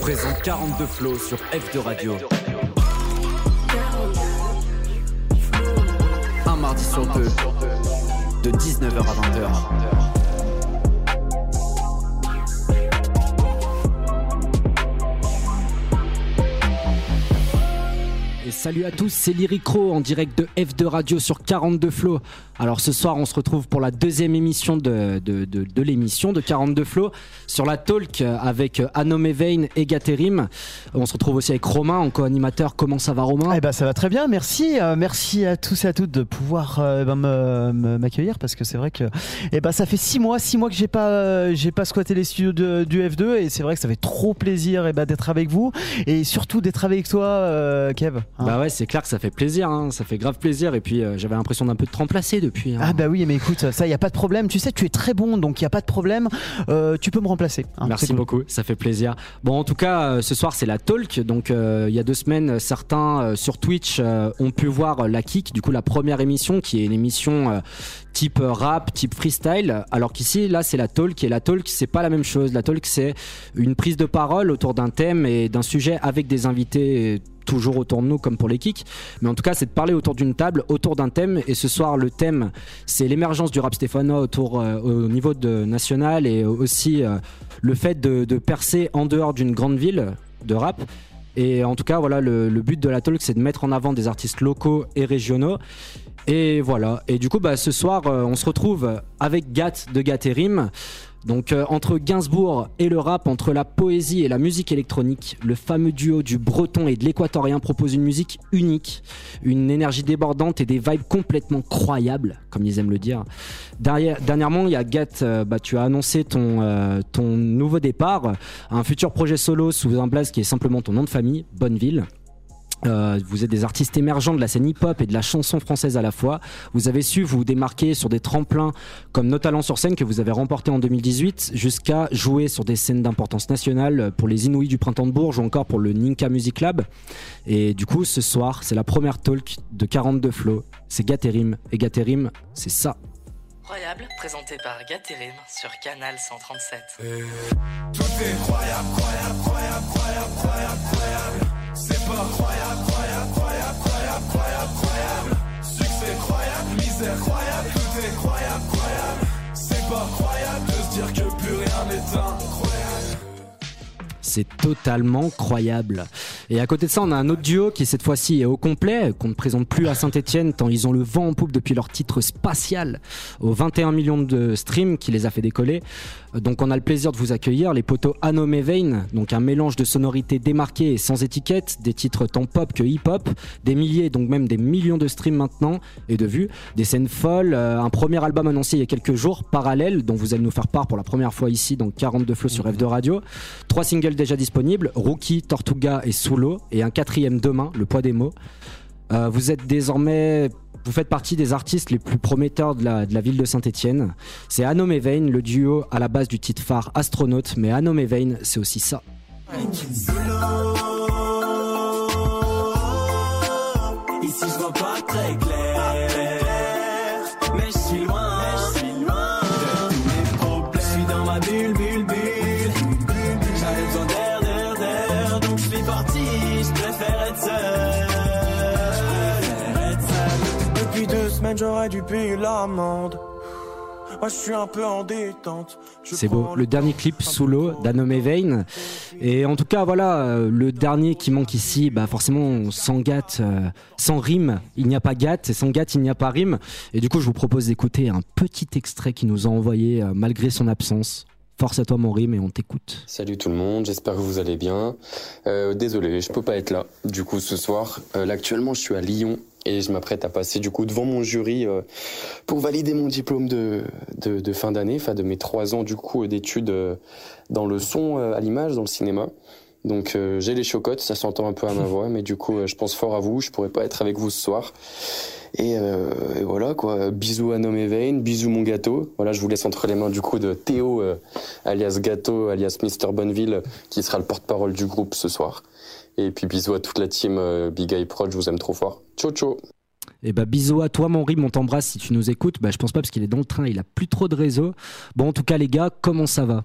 Présente 42 flots sur F2 Radio. Un mardi sur deux, de 19h à 20h. Salut à tous, c'est Lyricro en direct de F2 Radio sur 42 Flow. Alors ce soir, on se retrouve pour la deuxième émission de, de, de, l'émission de 42 Flow sur la talk avec Anome Vein et Gaterim. On se retrouve aussi avec Romain en co-animateur. Comment ça va Romain? Eh ben ça va très bien, merci. Euh, merci à tous et à toutes de pouvoir euh, ben, m'accueillir parce que c'est vrai que eh ben, ça fait six mois, six mois que j'ai pas, euh, j'ai pas squatté les studios du F2 et c'est vrai que ça fait trop plaisir eh ben, d'être avec vous et surtout d'être avec toi Kev. Hein. Bah, ouais, c'est clair que ça fait plaisir, hein. ça fait grave plaisir. Et puis j'avais l'impression d'un peu de te remplacer depuis. Hein. Ah bah oui, mais écoute, ça, il y a pas de problème. Tu sais, tu es très bon, donc il y a pas de problème. Euh, tu peux me remplacer. Hein. Merci beaucoup, ça fait plaisir. Bon, en tout cas, euh, ce soir c'est la talk. Donc il y a deux semaines, certains sur Twitch ont pu voir la Kick, du coup la première émission, qui est une émission type rap, type freestyle, alors qu'ici, là, c'est la talk, et la talk, c'est pas la même chose. La talk, c'est une prise de parole autour d'un thème et d'un sujet avec des invités toujours autour de nous comme pour les kicks. Mais en tout cas, c'est de parler autour d'une table, autour d'un thème. Et ce soir, le thème, c'est l'émergence du rap stéphanois autour, euh, au niveau national et aussi euh, le fait de, percer en dehors d'une grande ville de rap. Et en tout cas, voilà, le, but de la talk, c'est de mettre en avant des artistes locaux et régionaux. Et voilà. Et du coup, bah, ce soir, euh, on se retrouve avec Gat de Gaterim. Donc euh, entre Gainsbourg et le rap, entre la poésie et la musique électronique, le fameux duo du breton et de l'équatorien propose une musique unique, une énergie débordante et des vibes complètement croyables, comme ils aiment le dire. Dernièrement, il y a Gat, euh, bah, tu as annoncé ton, euh, ton nouveau départ, un futur projet solo sous un blaze qui est simplement ton nom de famille, Bonneville. Euh, vous êtes des artistes émergents de la scène hip-hop et de la chanson française à la fois. Vous avez su vous démarquer sur des tremplins comme Nos Talents sur scène que vous avez remporté en 2018 jusqu'à jouer sur des scènes d'importance nationale pour les Inouïs du Printemps de Bourges ou encore pour le Ninka Music Lab. Et du coup, ce soir, c'est la première talk de 42 Flow. C'est Gaterim. Et Gaterim, c'est ça. Incroyable, présenté par Gaterim sur Canal 137. Tout est croyable, croyable, croyable, croyable, croyable, croyable. C'est pas croyable, croyable, croyable, croyable, croyable, croyable. Succès croyable, misère croyable, tout est croyable, croyable. C'est pas croyable de se dire que plus rien n'est incroyable. C'est totalement croyable. Et à côté de ça, on a un autre duo qui cette fois-ci est au complet, qu'on ne présente plus à Saint-Etienne tant ils ont le vent en poupe depuis leur titre spatial aux 21 millions de streams qui les a fait décoller. Donc on a le plaisir de vous accueillir les poteaux Anome Vein, donc un mélange de sonorités démarquées et sans étiquette, des titres tant pop que hip-hop, des milliers, donc même des millions de streams maintenant et de vues, des scènes folles, euh, un premier album annoncé il y a quelques jours, Parallèle, dont vous allez nous faire part pour la première fois ici, donc 42 flots sur F2 Radio, trois singles déjà disponibles, Rookie, Tortuga et Solo, et un quatrième demain, Le poids des mots. Euh, vous êtes désormais vous faites partie des artistes les plus prometteurs de la, ville de Saint-Etienne. C'est Anome Vein, le duo à la base du titre phare Astronaute, mais Anome Vein, c'est aussi ça. J'aurais dû payer l'amende. Moi, je suis un peu en détente. C'est beau, le dernier clip sous l'eau d'Anome Vein. Et en tout cas, voilà, euh, le dernier qui manque ici, bah forcément, sans gâte, euh, sans rime, il n'y a pas gâte, et sans gâte, il n'y a pas rime. Et du coup, je vous propose d'écouter un petit extrait qu'il nous a envoyé euh, malgré son absence. Force à toi mon rime et on t'écoute. Salut tout le monde, j'espère que vous allez bien. désolé, je peux pas être là. Du coup ce soir, là actuellement je suis à Lyon et je m'apprête à passer du coup devant mon jury euh, pour valider mon diplôme de, de, de fin d'année, enfin de mes trois ans du coup d'études euh, dans le son euh, à l'image, dans le cinéma. Donc j'ai les chocottes, ça s'entend un peu à ma voix, mais du coup je pense fort à vous, je pourrais pas être avec vous ce soir. Et, et voilà quoi, bisous à Nom Vein, bisous mon gâteau. Voilà, je vous laisse entre les mains du coup de Théo, alias Gâteau, alias Mister Bonneville, qui sera le porte-parole du groupe ce soir. Et puis bisous à toute la team Big Eye Pro, je vous aime trop fort. Ciao ciao Et bah bisous à toi mon rime, on t'embrasse si tu nous écoutes. Bah je pense pas parce qu'il est dans le train, il a plus trop de réseau. Bon en tout cas les gars, comment ça va?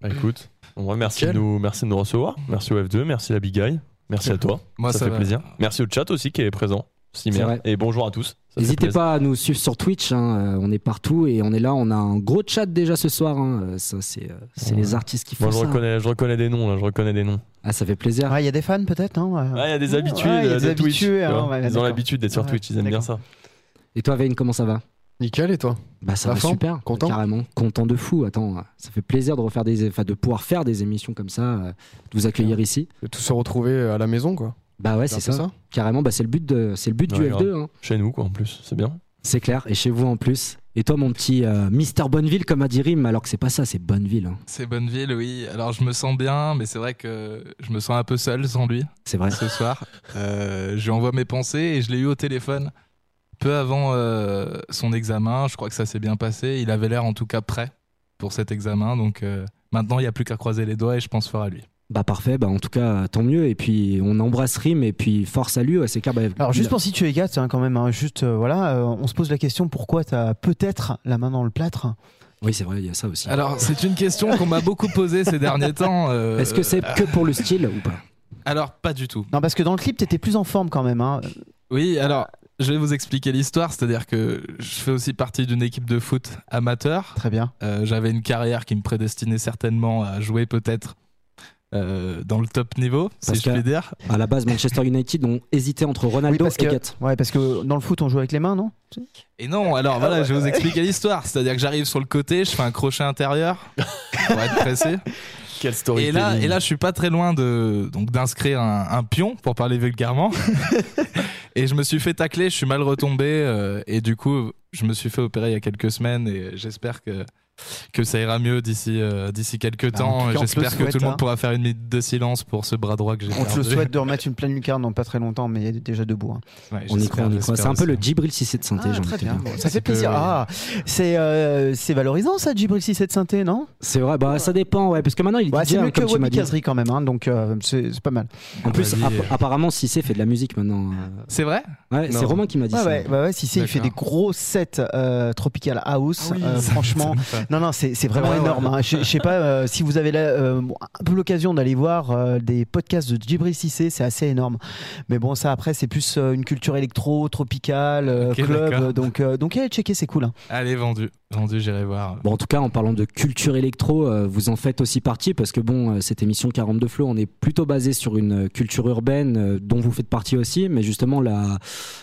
Bah, écoute, en vrai, merci, de nous, merci de nous recevoir. Merci au F2, merci la Big Guy. Merci à toi. Moi, ça, ça fait va. plaisir. Merci au chat aussi qui est présent. Vrai. Et bonjour à tous. N'hésitez pas à nous suivre sur Twitch, hein, euh, on est partout et on est là, on a un gros chat déjà ce soir. hein. Euh, Ça c'est euh, Ouais. les artistes qui font Moi, je ça. reconnais, je reconnais des noms, là, je reconnais des noms. Ah ça fait plaisir. Ouais, il y a des fans peut-être, non Ah, il y a des habitués Ouais, il y a de, des de Twitch. hein, ils ont l'habitude d'être sur Ouais, Twitch, ils aiment bien ça. Et toi Vayne, comment ça va? Nickel et toi? Bah ça La va super, Content? Carrément, content de fou. Attends, ça fait plaisir de refaire des, enfin de pouvoir faire des émissions comme ça, de vous accueillir ici. De tous se retrouver à la maison quoi. Bah ouais, C'est ça. peu Carrément, bah c'est le but de, c'est le but du Ouais, F2. hein. Chez nous, quoi, en plus, c'est bien. C'est clair, et chez vous en plus. Et toi, mon petit euh, Mister Bonneville, comme a dit Rim, alors que c'est pas ça, c'est Bonneville. hein. C'est Bonneville, oui. Alors je me sens bien, mais c'est vrai que je me sens un peu seul sans lui C'est vrai. ce soir. Euh, je lui envoie mes pensées et je l'ai eu au téléphone peu avant euh, son examen. Je crois que ça s'est bien passé. Il avait l'air en tout cas prêt pour cet examen. Donc euh, maintenant, il n'y a plus qu'à croiser les doigts et je pense fort à lui. Bah parfait, bah en tout cas, tant mieux. Et puis on embrasse Rim, et puis force à lui, ouais, c'est clair. bah, Alors juste pour situer Gat, hein, quand même, hein, juste euh, voilà, euh, on se pose la question pourquoi t'as peut-être la main dans le plâtre? Oui, c'est vrai, il y a ça aussi. Alors c'est une question qu'on m'a beaucoup posée ces derniers temps. euh, Est-ce que c'est que pour le style ou pas? Alors pas du tout. Non, parce que dans le clip, t'étais plus en forme quand même. Hein. Oui, alors je vais vous expliquer l'histoire. C'est-à-dire que je fais aussi partie d'une équipe de foot amateur. Très bien. Euh, J'avais une carrière qui me prédestinait certainement à jouer peut-être euh, dans le top niveau, puis dire. À la base, Manchester United ont hésité entre Ronaldo Oui, parce et que-. Ouais, parce que dans le foot, on joue avec les mains, non? Et non, alors voilà, je vais vous expliquer l'histoire. C'est-à-dire que j'arrive sur le côté, je fais un crochet intérieur pour être pressé. Quelle story. Et là, et là, je suis pas très loin de donc d'inscrire un, un pion pour parler vulgairement. et je me suis fait tacler, je suis mal retombé euh, et du coup, je me suis fait opérer il y a quelques semaines et j'espère que que ça ira mieux d'ici euh, d'ici quelques Bah, temps. J'espère que souhaite, tout le monde hein. pourra faire une minute de silence pour ce bras droit que j'ai On te le souhaite de remettre une pleine lucarne dans pas très longtemps, mais il est déjà debout. hein. Ouais, On y croit, on y croit. C'est un peu le Djibril Cissé de synthé, Ah, j'ai envie très bien. dire. Bon, ça fait plaisir. Ah, c'est euh, c'est valorisant ça, Djibril 6 synthé, non? C'est vrai, bah ça dépend, ouais, parce que maintenant il est Ouais, DJ, C'est hein, mieux que comme dit. Kazri quand même, hein, donc euh, c'est c'est pas mal. En plus, Vas-y. app- apparemment, Cissé fait de la musique maintenant. euh. C'est vrai? Ouais, c'est. Romain qui m'a dit ça. ouais, ouais, si, il fait des gros sets tropical house. Ah franchement, non, non, c'est vraiment Ouais, ouais. énorme. hein. Je je sais pas euh, si vous avez la- euh, un peu l'occasion d'aller voir euh, des podcasts de Djibril Cissé, c'est assez énorme. Mais bon, ça après, c'est plus euh, une culture électro, tropicale, euh, club. Donc, euh, donc allez checker, c'est cool. hein. Allez, vendu. Vendu, j'irai voir. Bon, en tout cas, en parlant de culture électro, euh, vous en faites aussi partie parce que bon, euh, cette émission 42 Flow, on est plutôt basé sur une euh, culture urbaine euh, dont vous faites partie aussi, mais justement, la,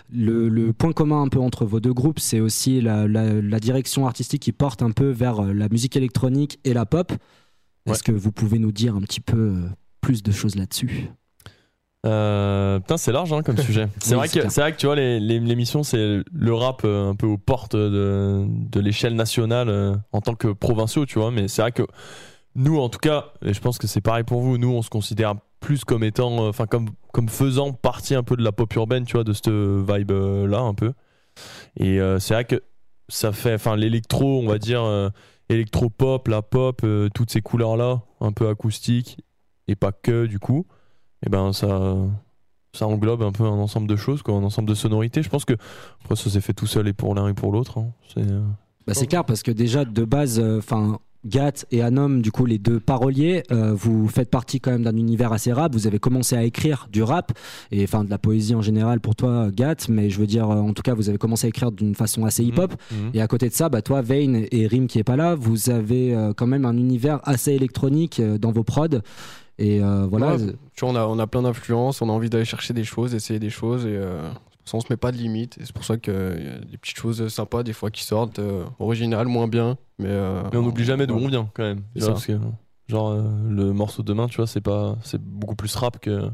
le, le point commun un peu entre vos deux groupes, c'est aussi la, la- la direction artistique qui porte un peu vers la musique électronique et la pop. Est-ce que vous pouvez nous dire un petit peu plus de choses là-dessus? Euh, putain, c'est large hein, comme sujet. C'est Oui, vrai que vrai que tu vois l'émission c'est le rap euh, un peu aux portes de, de l'échelle nationale euh, en tant que provinciaux, tu vois. Mais c'est vrai que nous, en tout cas, et je pense que c'est pareil pour vous, nous on se considère plus comme étant, enfin comme comme faisant partie un peu de la pop urbaine, tu vois, de cette vibe là un peu. Et c'est vrai que ça fait, enfin l'électro, on va dire euh, électro pop, la pop, toutes ces couleurs là, un peu acoustique et pas que du coup et ben ça ça englobe un peu un ensemble de choses quoi, un ensemble de sonorités je pense que après ça s'est fait tout seul et pour l'un et pour l'autre hein. c'est euh, Bah, c'est clair parce que déjà de base, enfin. Gat et Anom, du coup les deux paroliers, euh, vous faites partie quand même d'un univers assez rap. Vous avez commencé à écrire du rap et enfin de la poésie en général pour toi, Gat, mais je veux dire, euh, en tout cas, vous avez commencé à écrire d'une façon assez hip-hop. mhm. Et à côté de ça, bah toi, Vane et Rim qui est pas là, vous avez euh, quand même un univers assez électronique euh, dans vos prods. Et euh, voilà. Ouais, tu vois, on a, on a plein d'influences, on a envie d'aller chercher des choses, essayer des choses et euh, c'est pour ça on se met pas de limites. Et c'est pour ça qu'il y a des petites choses sympas des fois qui sortent, euh, originales, moins bien. Mais, euh, mais on n'oublie jamais d'où ouais. on vient quand même C'est Tu vois, ça. parce que, genre euh, le morceau de demain tu vois c'est pas c'est beaucoup plus rap que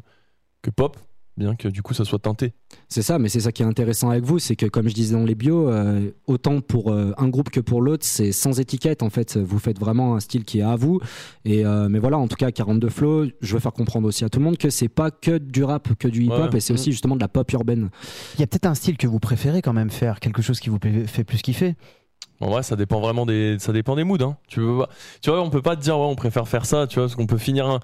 que pop bien que du coup ça soit teinté C'est ça, mais c'est ça qui est intéressant avec vous, c'est que comme je disais dans les bios, euh, autant pour euh, un groupe que pour l'autre, c'est sans étiquette en fait. Vous faites vraiment un style qui est à vous. Et euh, mais voilà, en tout cas, 42 Flow, je veux faire comprendre aussi à tout le monde que c'est pas que du rap, que du hip-hop, Ouais. et c'est aussi justement de la pop urbaine. Il y a peut-être un style que vous préférez quand même faire, quelque chose qui vous fait plus kiffer. En vrai, ça dépend vraiment des, ça dépend des moods. Hein. Tu, peux pas- tu vois, on peut pas te dire, ouais, on préfère faire ça, tu vois, parce qu'on peut finir un,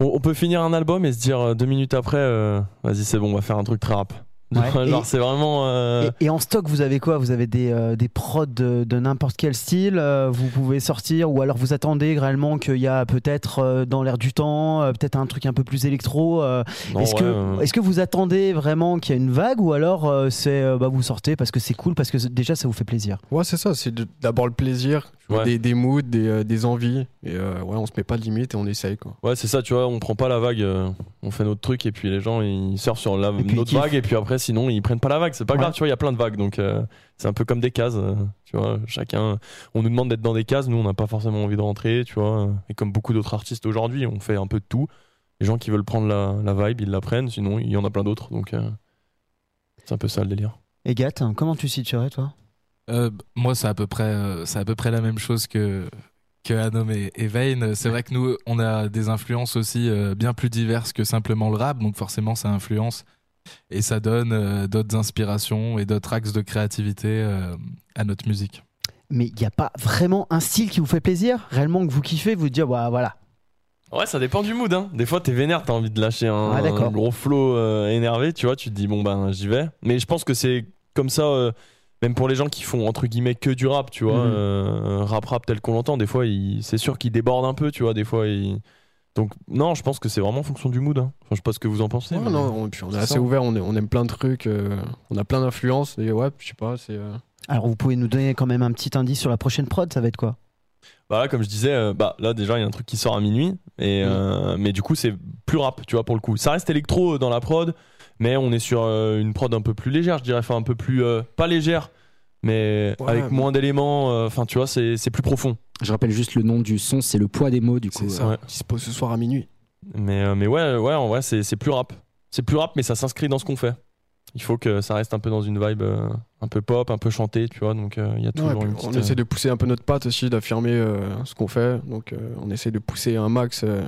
on, peut finir un album et se dire euh, deux minutes après, euh, vas-y, c'est bon, on va faire un truc très rap. Ouais. Genre, Et- c'est vraiment. euh, Et, et en stock, vous avez quoi? Vous avez des, euh, des prods de, de n'importe quel style euh, Vous pouvez sortir Ou alors vous attendez réellement qu'il y a peut-être euh, dans l'air du temps, euh, peut-être un truc un peu plus électro euh, Est-ce ouais, que, euh, est que vous attendez vraiment qu'il y ait une vague Ou alors euh, c'est euh, bah, vous sortez parce que c'est cool, parce que déjà ça vous fait plaisir? Ouais, c'est ça, c'est d'abord le plaisir, Ouais. des, des moods, des, euh, des envies. Et euh, ouais, on se met pas de limite et on essaye quoi. Ouais, c'est ça, tu vois, on prend pas la vague, euh, on fait notre truc et puis les gens ils surfent sur la, puis notre vague et puis après sinon ils prennent pas la vague, c'est pas Ouais. grave, tu vois, il y a plein de vagues donc euh, c'est un peu comme des cases, euh, tu vois, chacun on nous demande d'être dans des cases, nous on n'a pas forcément envie de rentrer, tu vois, et comme beaucoup d'autres artistes aujourd'hui, on fait un peu de tout. Les gens qui veulent prendre la, la vibe, ils la prennent, sinon il y en a plein d'autres donc euh, c'est un peu ça le délire. Et Gat, comment tu situerais toi? Euh, moi, c'est à peu près, euh, c'est à peu près la même chose que que Anom et, et Vayne. C'est vrai que nous, on a des influences aussi euh, bien plus diverses que simplement le rap, donc forcément, ça influence et ça donne euh, d'autres inspirations et d'autres axes de créativité euh, à notre musique. Mais il n'y a pas vraiment un style qui vous fait plaisir Réellement que vous kiffez, vous dites bah, voilà. Ouais, ça dépend du mood. Hein. Des fois, t'es vénère, t'as envie de lâcher un, Ah, un gros flow euh, énervé, tu vois. Tu te dis, bon, ben, j'y vais. Mais je pense que c'est comme ça, euh, même pour les gens qui font entre guillemets que du rap, tu vois. Mhm. euh, rap, rap tel qu'on l'entend. Des fois, c'est sûr qu'il déborde un peu, tu vois. Des fois, il. Donc, non, je pense que c'est vraiment en fonction du mood. hein. Enfin, je sais pas ce que vous en pensez. Ouais, mais- non, on, puis on est c'est assez ça. ouvert, on, est- on aime plein de trucs, euh, on a plein d'influences. Ouais, je sais pas, c'est. euh, Alors vous pouvez nous donner quand même un petit indice sur la prochaine prod, ça va être quoi? Bah là, comme je disais, euh, bah là déjà il y a un truc qui sort à minuit, et euh, mais du coup c'est plus rap, tu vois pour le coup. Ça reste électro dans la prod, mais on est sur euh, une prod un peu plus légère, je dirais, enfin un peu plus euh, pas légère, mais Ouais, avec mais- moins d'éléments. euh, Enfin tu vois, c'est c'est plus profond. Je rappelle juste le nom du son, c'est le poids des mots du coup. C'est ça, ouais. dispo ce soir à minuit. Mais euh, mais ouais ouais en vrai c'est c'est plus rap, c'est plus rap, mais ça s'inscrit dans ce qu'on fait. Il faut que ça reste un peu dans une vibe euh, un peu pop, un peu chanté, tu vois. Donc euh, il y a toujours une on petite. euh, essaie de pousser un peu notre patte aussi, d'affirmer euh, ce qu'on fait. Donc euh, on essaie de pousser un max. euh,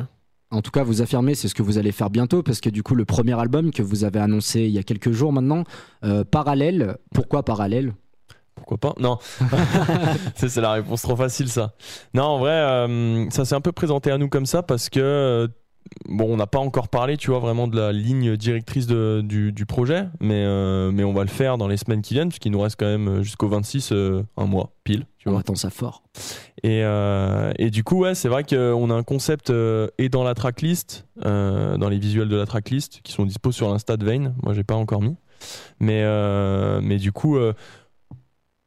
En tout cas, vous affirmez, c'est ce que vous allez faire bientôt, parce que du coup, le premier album que vous avez annoncé il y a quelques jours maintenant, euh, Parallèle, pourquoi Parallèle? Pourquoi pas? Non. c'est la réponse trop facile, ça. Non, en vrai, euh, ça s'est un peu présenté à nous comme ça parce que, euh, bon, on n'a pas encore parlé, tu vois, vraiment de la ligne directrice de- du, du projet, mais, euh, mais on va le faire dans les semaines qui viennent, puisqu'il nous reste quand même jusqu'au 26, euh, un mois, pile, tu On vois. attend ça fort. Et, euh, et du coup, ouais, c'est vrai qu'on a un concept et dans la tracklist, dans les visuels de la tracklist, qui sont dispo sur l'Insta de Vane. Moi, j'ai pas encore mis. Mais, mais du coup,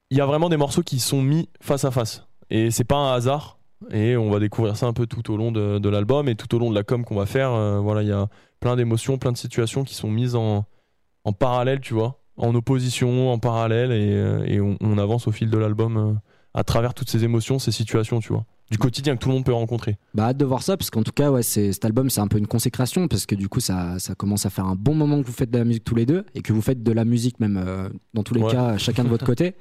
il y a vraiment des morceaux qui sont mis face à face. Et c'est pas un hasard. Et on va découvrir ça un peu tout au long de, l'album et tout au long de la com qu'on va faire. Euh, voilà, il y a plein d'émotions, plein de situations qui sont mises en, en parallèle, tu vois, en opposition, en parallèle, et, euh, on, on avance au fil de l'album euh, à travers toutes ces émotions, ces situations, tu vois, du quotidien que tout le monde peut rencontrer. Bah, hâte de voir ça, parce qu'en tout cas, ouais, c'est- cet album, c'est un peu une consécration, parce que du coup, ça, ça commence à faire un bon moment que vous faites de la musique tous les deux, et que vous faites de la musique même, euh, dans tous les Ouais. cas, chacun de votre côté.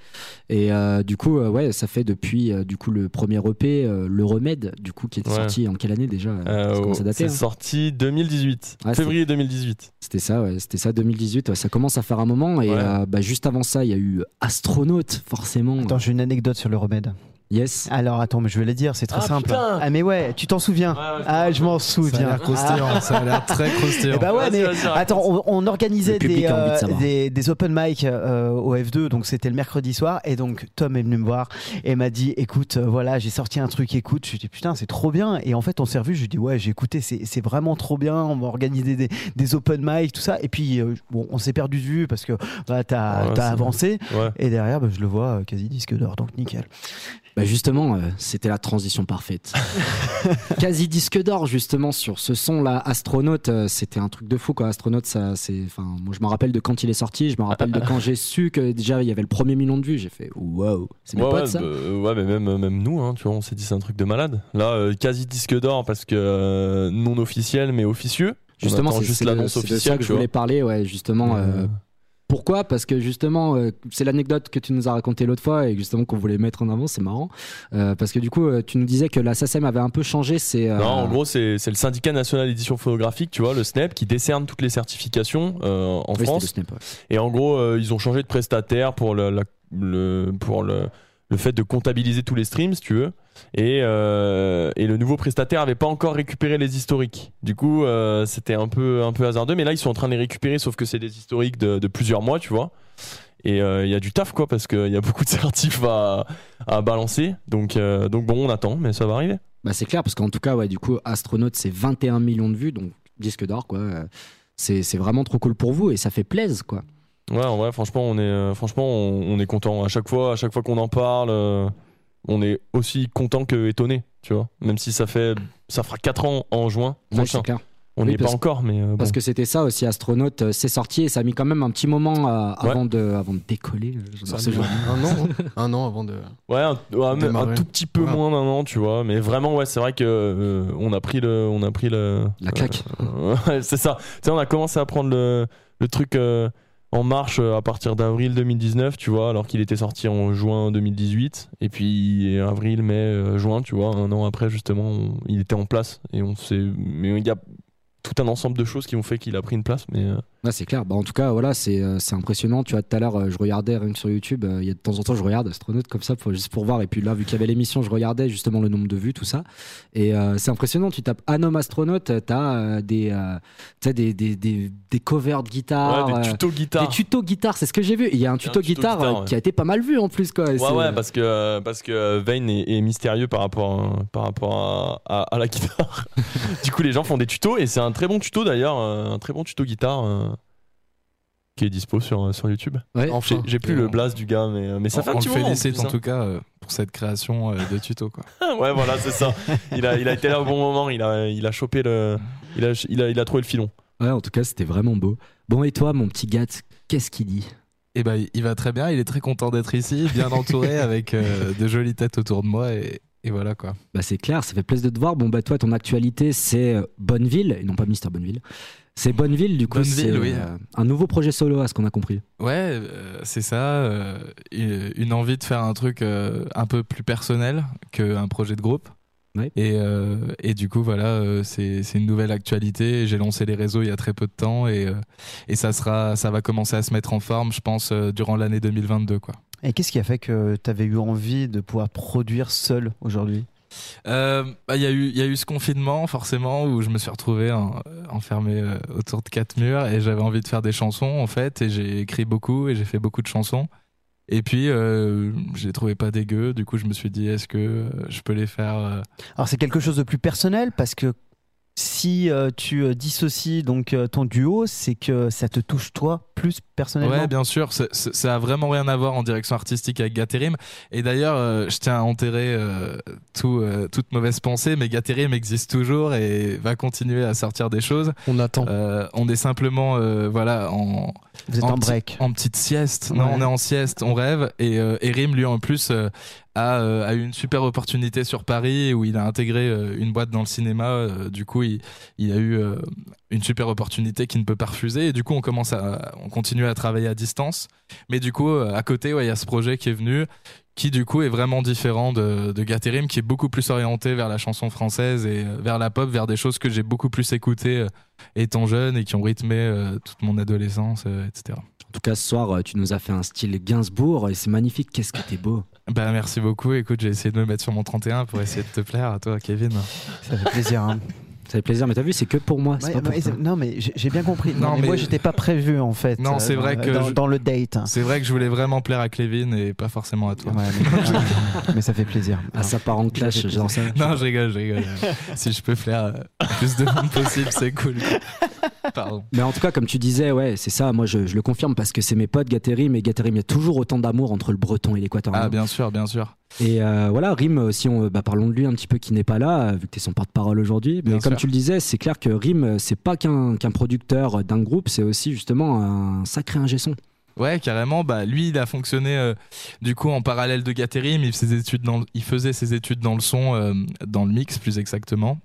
Et euh, du coup, euh, ouais, ça fait depuis euh, du coup le premier EP, euh, Le Remède, du coup, qui était Ouais. sorti en quelle année déjà Euh, Ça commence à dater. c'est hein. sorti 2018, Ouais, février 2018. C'était ça, ouais, c'était ça 2018. ouais, ça commence à faire un moment, et Ouais. euh, bah, juste avant ça, il y a eu Astronaute, forcément. Attends, j'ai une anecdote sur le remède. Yes. Alors attends, mais je vais la dire, c'est très Ah, simple. putain Ah mais ouais, tu t'en souviens Ah, je m'en Ça a souviens. l'air croustillant, ça a l'air très croustillant. Eh bah ouais, Vas-y, mais attends, on, on organisait Le des, de euh, des, des open mic euh, au F2, donc c'était le mercredi soir, et donc Tom est venu me voir et m'a dit, écoute, euh, voilà, j'ai sorti un truc, écoute, je lui ai dit, putain, c'est trop bien, et en fait, on s'est revu, je lui ai dit, ouais, j'ai écouté, c'est c'est vraiment trop bien, on va organiser des, des open mic, tout ça, et puis, euh, bon, on s'est perdu de vue parce que bah, t'as Ouais, avancé, Ouais. et derrière, bah, je le vois quasi disque d'or, donc nickel. Bah justement, euh, c'était la transition parfaite. Quasi disque d'or justement sur ce son-là, Astronaute, euh, c'était un truc de fou quoi. Astronaute, ça, c'est, enfin, moi je me rappelle de quand il est sorti, je me rappelle de quand j'ai su que déjà il y avait le premier million de vues, j'ai fait wow, c'est mes Ouais, potes ça. bah, euh, ouais, mais même, même nous, hein, tu vois, on s'est dit c'est un truc de malade. Là, euh, quasi disque d'or parce que non officiel mais officieux. Justement, c'est juste l'annonce c'est de ça officielle. que je voulais parler, ouais, justement. Pourquoi? Parce que justement, euh, c'est l'anecdote que tu nous as raconté l'autre fois et justement qu'on voulait mettre en avant, c'est marrant. Euh, parce que du coup, euh, tu nous disais que la SACEM avait un peu changé ses. Non, en gros, c'est le syndicat national d'édition photographique, tu vois, le SNEP, qui décerne toutes les certifications en oui, France. le ouais. Et en gros, ils ont changé de prestataire pour le, la- le- pour le, le fait de comptabiliser tous les streams, si tu veux. Et, euh, et le nouveau prestataire avait pas encore récupéré les historiques. Du coup, euh, c'était un peu, un peu hasardeux. Mais là, ils sont en train de les récupérer, sauf que c'est des historiques de, plusieurs mois, tu vois. Et euh, il y a du taf, quoi, parce qu'il y a beaucoup de certifs à, à balancer. Donc, donc bon, on attend, mais ça va arriver. Bah c'est clair parce qu'en tout cas ouais du coup Astronaute c'est 21 millions de vues donc disque d'or quoi. C'est vraiment trop cool pour vous et ça fait plaisir quoi. Ouais, en vrai, franchement, on est, euh, franchement, on, on est content. À chaque fois, à chaque fois qu'on en parle, euh, on est aussi content que étonné, tu vois. Même si ça fait, ça fera 4 ans en juin Ouais, prochain. c'est clair. on Oui, n'y est pas parce- encore, mais euh, Parce bon. que c'était ça aussi Astronaute euh, c'est sorti et ça a mis quand même un petit moment euh, Ouais. avant de avant de décoller. euh, Ça un an, un an avant de. Ouais, un, ouais, un tout petit peu Ouais. moins d'un an, tu vois. Mais vraiment, ouais, c'est vrai que euh, on a pris le, on a pris le, La claque. euh, ouais, c'est ça. Tu sais, on a commencé à prendre le, le truc euh, en marche euh, à partir d'avril 2019, tu vois, alors qu'il était sorti en juin 2018. Et puis avril, mai, euh, juin, tu vois, un an après justement, il était en place et on s'est, mais il y a tout un ensemble de choses qui ont fait qu'il a pris une place, mais euh, Ouais, c'est clair. Bah, en tout cas, voilà, c'est euh, impressionnant. Tu vois, tout à l'heure, euh, je regardais rien que sur YouTube. euh, Il y a de temps en temps, je regarde Astronaute comme ça, pour, juste pour voir. Et puis là, vu qu'il y avait l'émission, je regardais justement le nombre de vues, tout ça. Et euh, c'est impressionnant. Tu tapes homme astronaute, t'as euh, des, euh, des, des, des, des covers de guitare. ouais, des tutos guitare. des tutos guitare, c'est ce que j'ai vu. Il y a un tuto, tuto guitare, guitare, ouais. qui a été pas mal vu en plus. Quoi. Ouais, ouais, parce que, parce que Vayne est, est mystérieux par rapport, à, par rapport à, à- à la guitare. du coup, les gens font des tutos et c'est un très bon tuto d'ailleurs, un très bon tuto guitare qui est dispo sur, sur YouTube. Ouais. J'ai Enfin, j'ai plus le blast du gars, mais, mais ça fait un on petit le moment. félicite plus, en tout cas euh, pour cette création euh, de tuto quoi. hein. ouais, voilà, c'est ça. Il a, il a été là au bon moment, il a, il a chopé le. Il a, il, a, il a trouvé le filon. Ouais, en tout cas, c'était vraiment beau. Bon, et toi, mon petit gars, qu'est-ce qu'il dit? Et ben il va très bien, il est très content d'être ici, bien entouré avec euh, de jolies têtes autour de moi et, et voilà quoi. Bah c'est clair, ça fait plaisir de te voir. Bon bah toi ton actualité c'est euh, Bonneville et non pas Mister Bonneville. C'est Bonneville du coup Bonneville, c'est oui. euh, un nouveau projet solo à ce qu'on a compris. Ouais, euh, c'est ça, euh, une envie de faire un truc euh, un peu plus personnel qu'un projet de groupe. Ouais. Et, euh, et du coup, voilà, euh, c'est c'est une nouvelle actualité. J'ai lancé les réseaux il y a très peu de temps et, euh, et ça, sera, ça va commencer à se mettre en forme, je pense, euh, durant l'année 2022. Quoi. Et qu'est-ce qui a fait que tu avais eu envie de pouvoir produire seul aujourd'hui? Euh, bah, Il y, a eu- il y a eu ce confinement, forcément, où je me suis retrouvé en- enfermé euh, autour de quatre murs et j'avais envie de faire des chansons, en fait, et j'ai écrit beaucoup et j'ai fait beaucoup de chansons. Et puis, euh, je les trouvais pas dégueu, du coup, je me suis dit, est-ce que euh, je peux les faire euh, Alors c'est quelque chose de plus personnel parce que si euh, tu euh, dissocies donc euh, ton duo, c'est que ça te touche toi plus personnellement. Ouais, bien sûr, c'est- c'est- ça a vraiment rien à voir en direction artistique avec Gaterim. Et d'ailleurs, euh, je tiens à enterrer euh, tout, euh, toute mauvaise pensée, mais Gaterim existe toujours et va continuer à sortir des choses. On attend. Euh, on est simplement, euh, voilà, en, Vous êtes en, petit- break. En petite sieste. Non, on est en sieste, on rêve. Et, euh, et Rim, lui, en plus, euh, a, euh, eu une super opportunité sur Paris où il a intégré euh, une boîte dans le cinéma. Euh, du coup, il, il a eu euh, une super opportunité qu'il ne peut pas refuser. Et du coup, on commence à, on continue à travailler à distance. Mais du coup, à côté, ouais, il y a ce projet qui est venu qui du coup est vraiment différent de, de Gaterim, qui est beaucoup plus orienté vers la chanson française et vers la pop, vers des choses que j'ai beaucoup plus écoutées étant jeune et qui ont rythmé toute mon adolescence, etc. En tout cas ce soir euh, tu nous as fait un style Gainsbourg et c'est magnifique. Qu'est-ce que t'es beau. Bah merci beaucoup. Écoute, j'ai essayé de me mettre sur mon 31 pour essayer de te plaire à toi, Kevin. Ça fait plaisir. hein. Ça fait plaisir. Mais t'as vu c'est que pour moi. Ouais, pas pour toi. c'est- non mais j'ai bien compris. Non, Non, mais, mais- moi j'étais pas prévu en fait. Non, c'est euh, vrai dans- que dans, je- dans le date. C'est vrai que je voulais vraiment plaire à Kevin et pas forcément à toi. Ouais, mais, mais ça fait plaisir. Ah ça part en clash. genre ça. Non, je rigole, je rigole. si je peux plaire euh, plus de monde possible, c'est cool. Pardon. Mais en tout cas, comme tu disais, ouais, c'est ça. Moi, je, je le confirme parce que c'est mes potes Gaterim et Gaterim. Il y a toujours autant d'amour entre le Breton et l'équatorien. Ah, bien sûr, bien sûr. Et euh, voilà, Rim, euh, si on, bah, parlons de lui un petit peu qui n'est pas là, euh, vu que tu es son porte-parole aujourd'hui. Mais Bien comme sûr. tu le disais, c'est clair que Rim, euh, c'est pas qu'un producteur euh, d'un groupe, c'est aussi justement un sacré ingé son. Ouais, carrément. Bah, lui, il a fonctionné euh, du coup en parallèle de Gaterim. Il, faisait ses études dans le- il faisait ses études dans le son, euh, dans le mix plus exactement.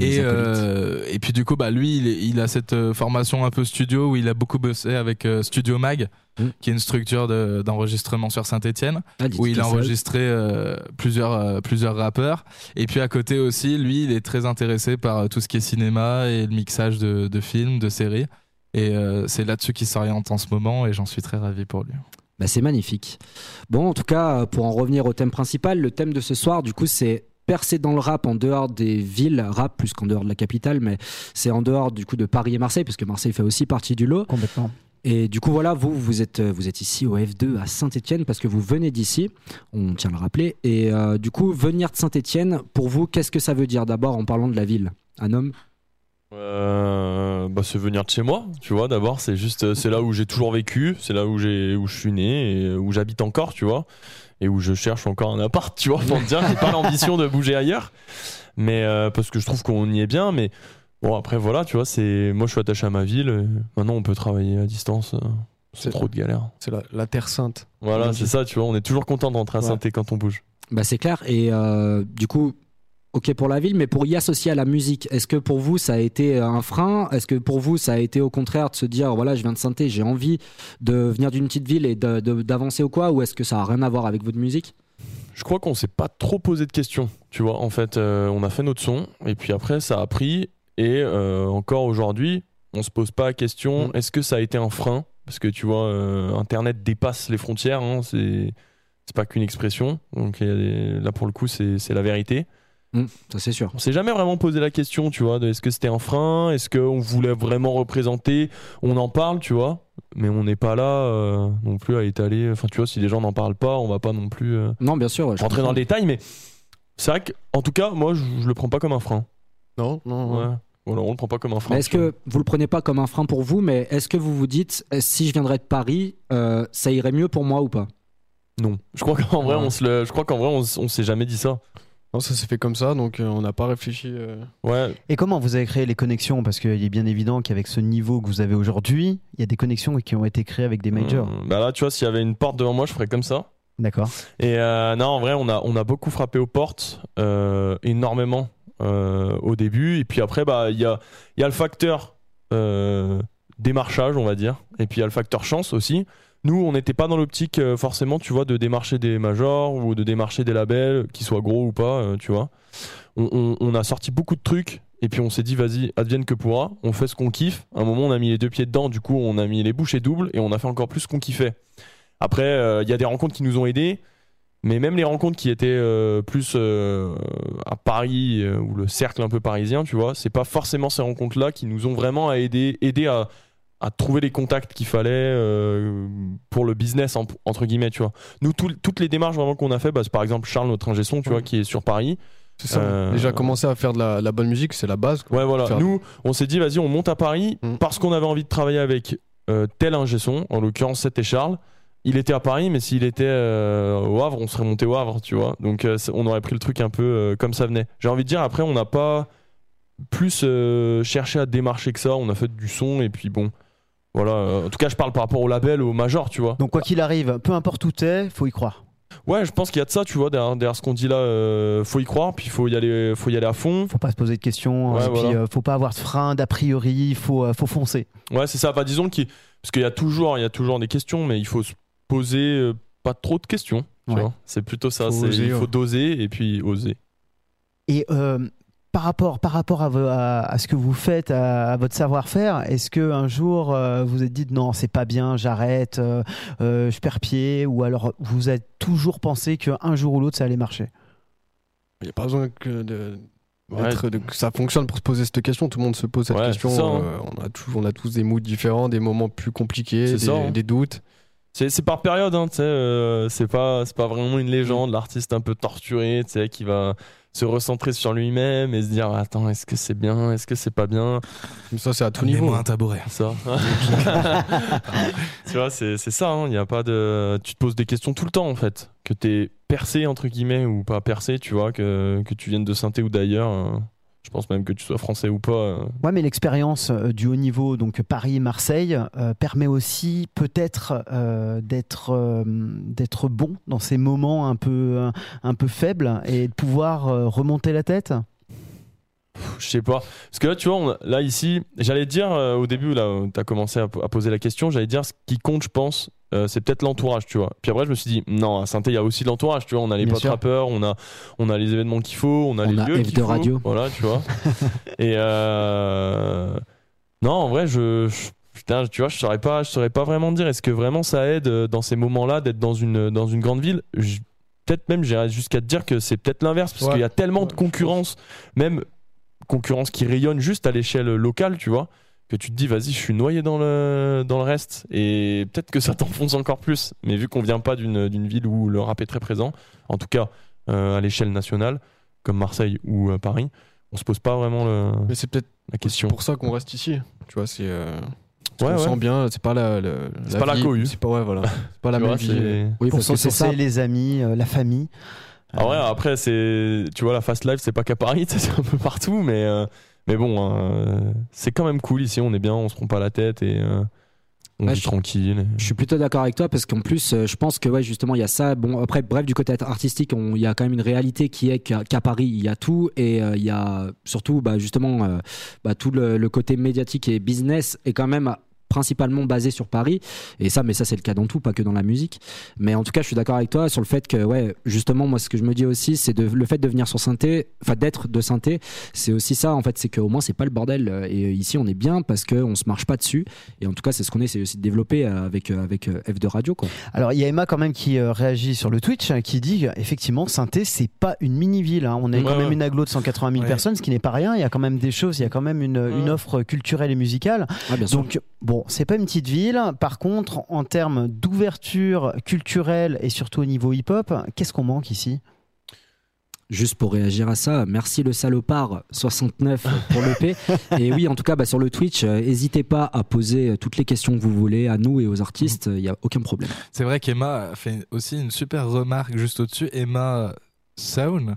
Et, acolytes. euh, et puis du coup, bah, lui, il, a cette euh, formation un peu studio où il a beaucoup bossé avec euh, Studio Mag, Mm. qui est une structure de- d'enregistrement sur Saint-Etienne. Ah, où il a enregistré euh, plusieurs, euh, plusieurs rappeurs. Et puis à côté aussi, lui, il est très intéressé par tout ce qui est cinéma et le mixage de, de films, de séries. Et c'est là-dessus qu'il s'oriente en ce moment et j'en suis très ravi pour lui. Bah, c'est magnifique. Bon, en tout cas, pour en revenir au thème principal, le thème de ce soir, du coup, c'est percer dans le rap en dehors des villes, rap plus qu'en dehors de la capitale, mais c'est en dehors du coup de Paris et Marseille, parce que Marseille fait aussi partie du lot. Complètement. Et du coup, voilà, vous, vous êtes, euh, vous êtes ici au F2 à Saint-Etienne parce que vous venez d'ici, on tient à le rappeler. Et euh, du coup, venir de Saint-Etienne, pour vous, qu'est-ce que ça veut dire d'abord en parlant de la ville? Un homme? Euh, bah, c'est venir de chez moi, tu vois. D'abord, c'est juste, euh, c'est là où j'ai toujours vécu, c'est là où j'ai, où je suis né et où j'habite encore, tu vois, et où je cherche encore un appart, tu vois, pour te dire, j'ai pas l'ambition de bouger ailleurs, mais euh, parce que je trouve qu'on y est bien, mais bon après voilà, tu vois, c'est, moi je suis attaché à ma ville. maintenant, on peut travailler à distance, euh, C'est- trop de galère. C'est la, la terre sainte. Voilà, c'est ça, tu vois, on est toujours content de rentrer à Ouais. saint quand on bouge. Bah, c'est clair. Et euh, du coup, ok pour la ville, mais pour y associer à la musique, est-ce que pour vous ça a été un frein? Est-ce que pour vous ça a été au contraire de se dire voilà, je viens de saint j'ai envie de venir d'une petite ville et d'avancer ou quoi Ou est-ce que ça a rien à voir avec votre musique? Je crois qu'on s'est pas trop posé de questions, tu vois. En fait, euh, on a fait notre son, et puis après, ça a pris, et euh, encore aujourd'hui, on se pose pas la question Mm. est-ce que ça a été un frein? Parce que tu vois, euh, Internet dépasse les frontières, hein, c'est c'est pas qu'une expression. Donc il y a des- là, pour le coup, c'est la vérité. Hum, Ça c'est sûr. On s'est jamais vraiment posé la question, tu vois, de est-ce que c'était un frein Est-ce qu'on voulait vraiment représenter On en parle, tu vois, mais on n'est pas là euh, non plus à étaler. Enfin, tu vois, si les gens n'en parlent pas, on va pas non plus. euh, Non, bien sûr. ouais, rentrer dans le détail, mais c'est vrai qu'en tout cas, moi, je, je le prends pas comme un frein. Non, non, Ouais. non. Voilà, on le prend pas comme un frein. Est-ce que vous le prenez pas comme un frein pour vous, mais est-ce que vous vous dites eh, si je viendrais de Paris, euh, ça irait mieux pour moi ou pas? Non. Je crois qu'en vrai, Ouais. on se le- je crois qu'en vrai, on s'est jamais dit ça. Non, ça s'est fait comme ça, donc euh, on n'a pas réfléchi. euh. Ouais. Et comment vous avez créé les connexions? Parce qu'il est bien évident qu'avec ce niveau que vous avez aujourd'hui, il y a des connexions qui ont été créées avec des majors. Hum, bah là, tu vois, s'il y avait une porte devant moi, je ferais comme ça. D'accord. Et euh, non, en vrai, on a, on a beaucoup frappé aux portes, euh, énormément euh, au début. Et puis après, bah, il y a, il y a le facteur euh, démarchage, on va dire. Et puis il y a le facteur chance aussi. Nous, on n'était pas dans l'optique euh, forcément, tu vois, de démarcher des majors ou de démarcher des labels, qu'ils soient gros ou pas, euh, tu vois. On, a sorti beaucoup de trucs. Et puis on s'est dit, vas-y, advienne que pourra, on fait ce qu'on kiffe. À un moment, on a mis les deux pieds dedans, du coup, on a mis les bouchées doubles et on a fait encore plus ce qu'on kiffait. Après, euh, il y a des rencontres qui nous ont aidés, mais même les rencontres qui étaient plus à Paris ou le cercle un peu parisien, tu vois, c'est pas forcément ces rencontres-là qui nous ont vraiment aidé, aidé à, à trouver les contacts qu'il fallait euh, pour le business en- entre guillemets, tu vois. Nous, tout- toutes les démarches vraiment qu'on a fait, bah, c'est par exemple Charles, notre ingé son, tu vois, qui est sur Paris. C'est ça. Euh, Déjà commencer à faire de la, la bonne musique, c'est la base. quoi. Ouais, voilà. Faire- Nous, on s'est dit, vas-y, on monte à Paris Mm. parce qu'on avait envie de travailler avec euh, tel ingé son. En l'occurrence, c'était Charles. Il était à Paris, mais s'il était au Havre, on serait monté au Havre, tu vois. Donc, on aurait pris le truc un peu comme ça venait. J'ai envie de dire, après, on n'a pas plus cherché à démarcher que ça. On a fait du son et puis bon. Voilà. Euh, En tout cas, je parle par rapport au label, au major, tu vois. Donc quoi qu'il arrive, peu importe où t'es, faut y croire. Ouais, je pense qu'il y a de ça, tu vois, derrière, derrière ce qu'on dit là. euh, faut y croire, puis faut y aller, faut y aller à fond. Faut pas se poser de questions. Ouais, et puis euh, faut pas avoir de frein, d'a priori. Faut, euh, faut foncer. Ouais, c'est ça. Bah, disons qu'il parce qu'il y a toujours, il y a toujours des questions, mais il faut se poser pas trop de questions. tu Ouais. C'est plutôt ça. Faut oser, il faut ouais. doser et puis oser. Et euh, par rapport, par rapport à, vo- à- à ce que vous faites, à, à votre savoir-faire, est-ce que un jour euh, vous êtes dit non, c'est pas bien, j'arrête, euh, euh, je perds pied, ou alors vous avez toujours pensé qu'un jour ou l'autre ça allait marcher? Il n'y a pas besoin que, de, Ouais. d'être- de- que ça fonctionne pour se poser cette question. Tout le monde se pose cette Ouais, question. ça, hein. euh, on, a tous, on a tous des moods différents, des moments plus compliqués, C'est des, ça, hein. des doutes. C'est par période, hein, euh, c'est pas, c'est pas vraiment une légende. L'artiste un peu torturé, qui va se recentrer sur lui-même et se dire attends, est-ce que c'est bien, est-ce que c'est pas bien, Mais ça, c'est à tout niveau. Amenez-moi un tabouret. ça. tu vois, c'est c'est ça. Il y a pas de, tu te poses des questions tout le temps en fait. Que t'es percé entre guillemets ou pas percé, tu vois, que que tu viennes de Sainté ou d'ailleurs. Je pense même que tu sois français ou pas. euh, Ouais, mais l'expérience euh, du haut niveau, donc Paris-Marseille, euh, permet aussi peut-être d'être bon dans ces moments un peu faibles et de pouvoir remonter la tête? Je sais pas. Parce que là, tu vois, on là, ici, j'allais dire euh, au début, là, tu as commencé à, po- à poser la question, j'allais dire ce qui compte, je pense, euh, c'est peut-être l'entourage, tu vois. Puis après, je me suis dit, non, à saint il y a aussi l'entourage, tu vois. On a les Bien potes sûr. rappeurs, on a, on a les événements qu'il faut, on a On les a lieux F2 qu'il faut. Radio. Voilà, tu vois. Et euh, non, en vrai, je, je, putain, tu vois, je saurais pas, je saurais pas vraiment dire. Est-ce que vraiment ça aide euh, dans ces moments-là d'être dans une dans une grande ville? Je- Peut-être même, j'irais jusqu'à te dire que c'est peut-être l'inverse, parce Ouais. qu'il y a tellement Ouais, de concurrence, même concurrence qui rayonne juste à l'échelle locale, tu vois, que tu te dis, vas-y, je suis noyé dans le dans le reste, et peut-être que ça t'enfonce encore plus. Mais vu qu'on vient pas d'une d'une ville où le rap est très présent, en tout cas euh, à l'échelle nationale, comme Marseille ou euh, Paris, on se pose pas vraiment le- Mais c'est peut-être la question. pour ça qu'on reste ici. Tu vois, c'est. euh, Ouais, on ouais. sent bien, c'est pas la, la, C'est pas la vie- cohue. C'est pas, ouais, voilà. C'est pas la même vois, vie. Oui, Pour parce que c'est ça. s'enfoncer les amis, euh, la famille. Ah ouais, après, c'est, tu vois, la fast life, c'est pas qu'à Paris, c'est un peu partout, mais, euh, mais bon, hein, c'est quand même cool ici, on est bien, on se prend pas la tête et euh, on Ouais, vit je- tranquille. Je suis plutôt d'accord avec toi parce qu'en plus, euh, je pense que ouais, justement, il y a ça. Bon, après, bref, du côté artistique, il y a quand même une réalité qui est qu'à Paris, il y a tout et il y a surtout, bah, justement, bah, tout le, le côté médiatique et business est quand même principalement basé sur Paris et ça mais ça c'est le cas dans tout pas que dans la musique mais en tout cas je suis d'accord avec toi sur le fait que ouais justement moi ce que je me dis aussi c'est de le fait de venir sur synthé enfin d'être de synthé c'est aussi ça en fait c'est qu'au moins c'est pas le bordel euh, et ici on est bien parce que on se marche pas dessus et en tout cas c'est ce qu'on essaie aussi de développer euh, avec euh, avec euh, F de radio quoi Alors il y a Emma quand même qui euh, réagit sur le Twitch, hein, qui dit effectivement Sainté c'est pas une mini ville. On est Ouais, quand même une aglo de 180 000 Ouais. personnes, ce qui n'est pas rien. Il y a quand même des choses, il y a quand même une, une offre culturelle et musicale. ah, bien sûr Donc bon, c'est pas une petite ville. Par contre, en termes d'ouverture culturelle et surtout au niveau hip-hop, qu'est-ce qu'on manque ici? Juste pour réagir à ça, merci le salopard 69 pour le P. Et oui, en tout cas, bah, sur le Twitch, euh, n'hésitez pas à poser euh, toutes les questions que vous voulez à nous et aux artistes, il n'y a aucun problème. C'est vrai qu'Emma a fait aussi une super remarque juste au-dessus. Emma Sound.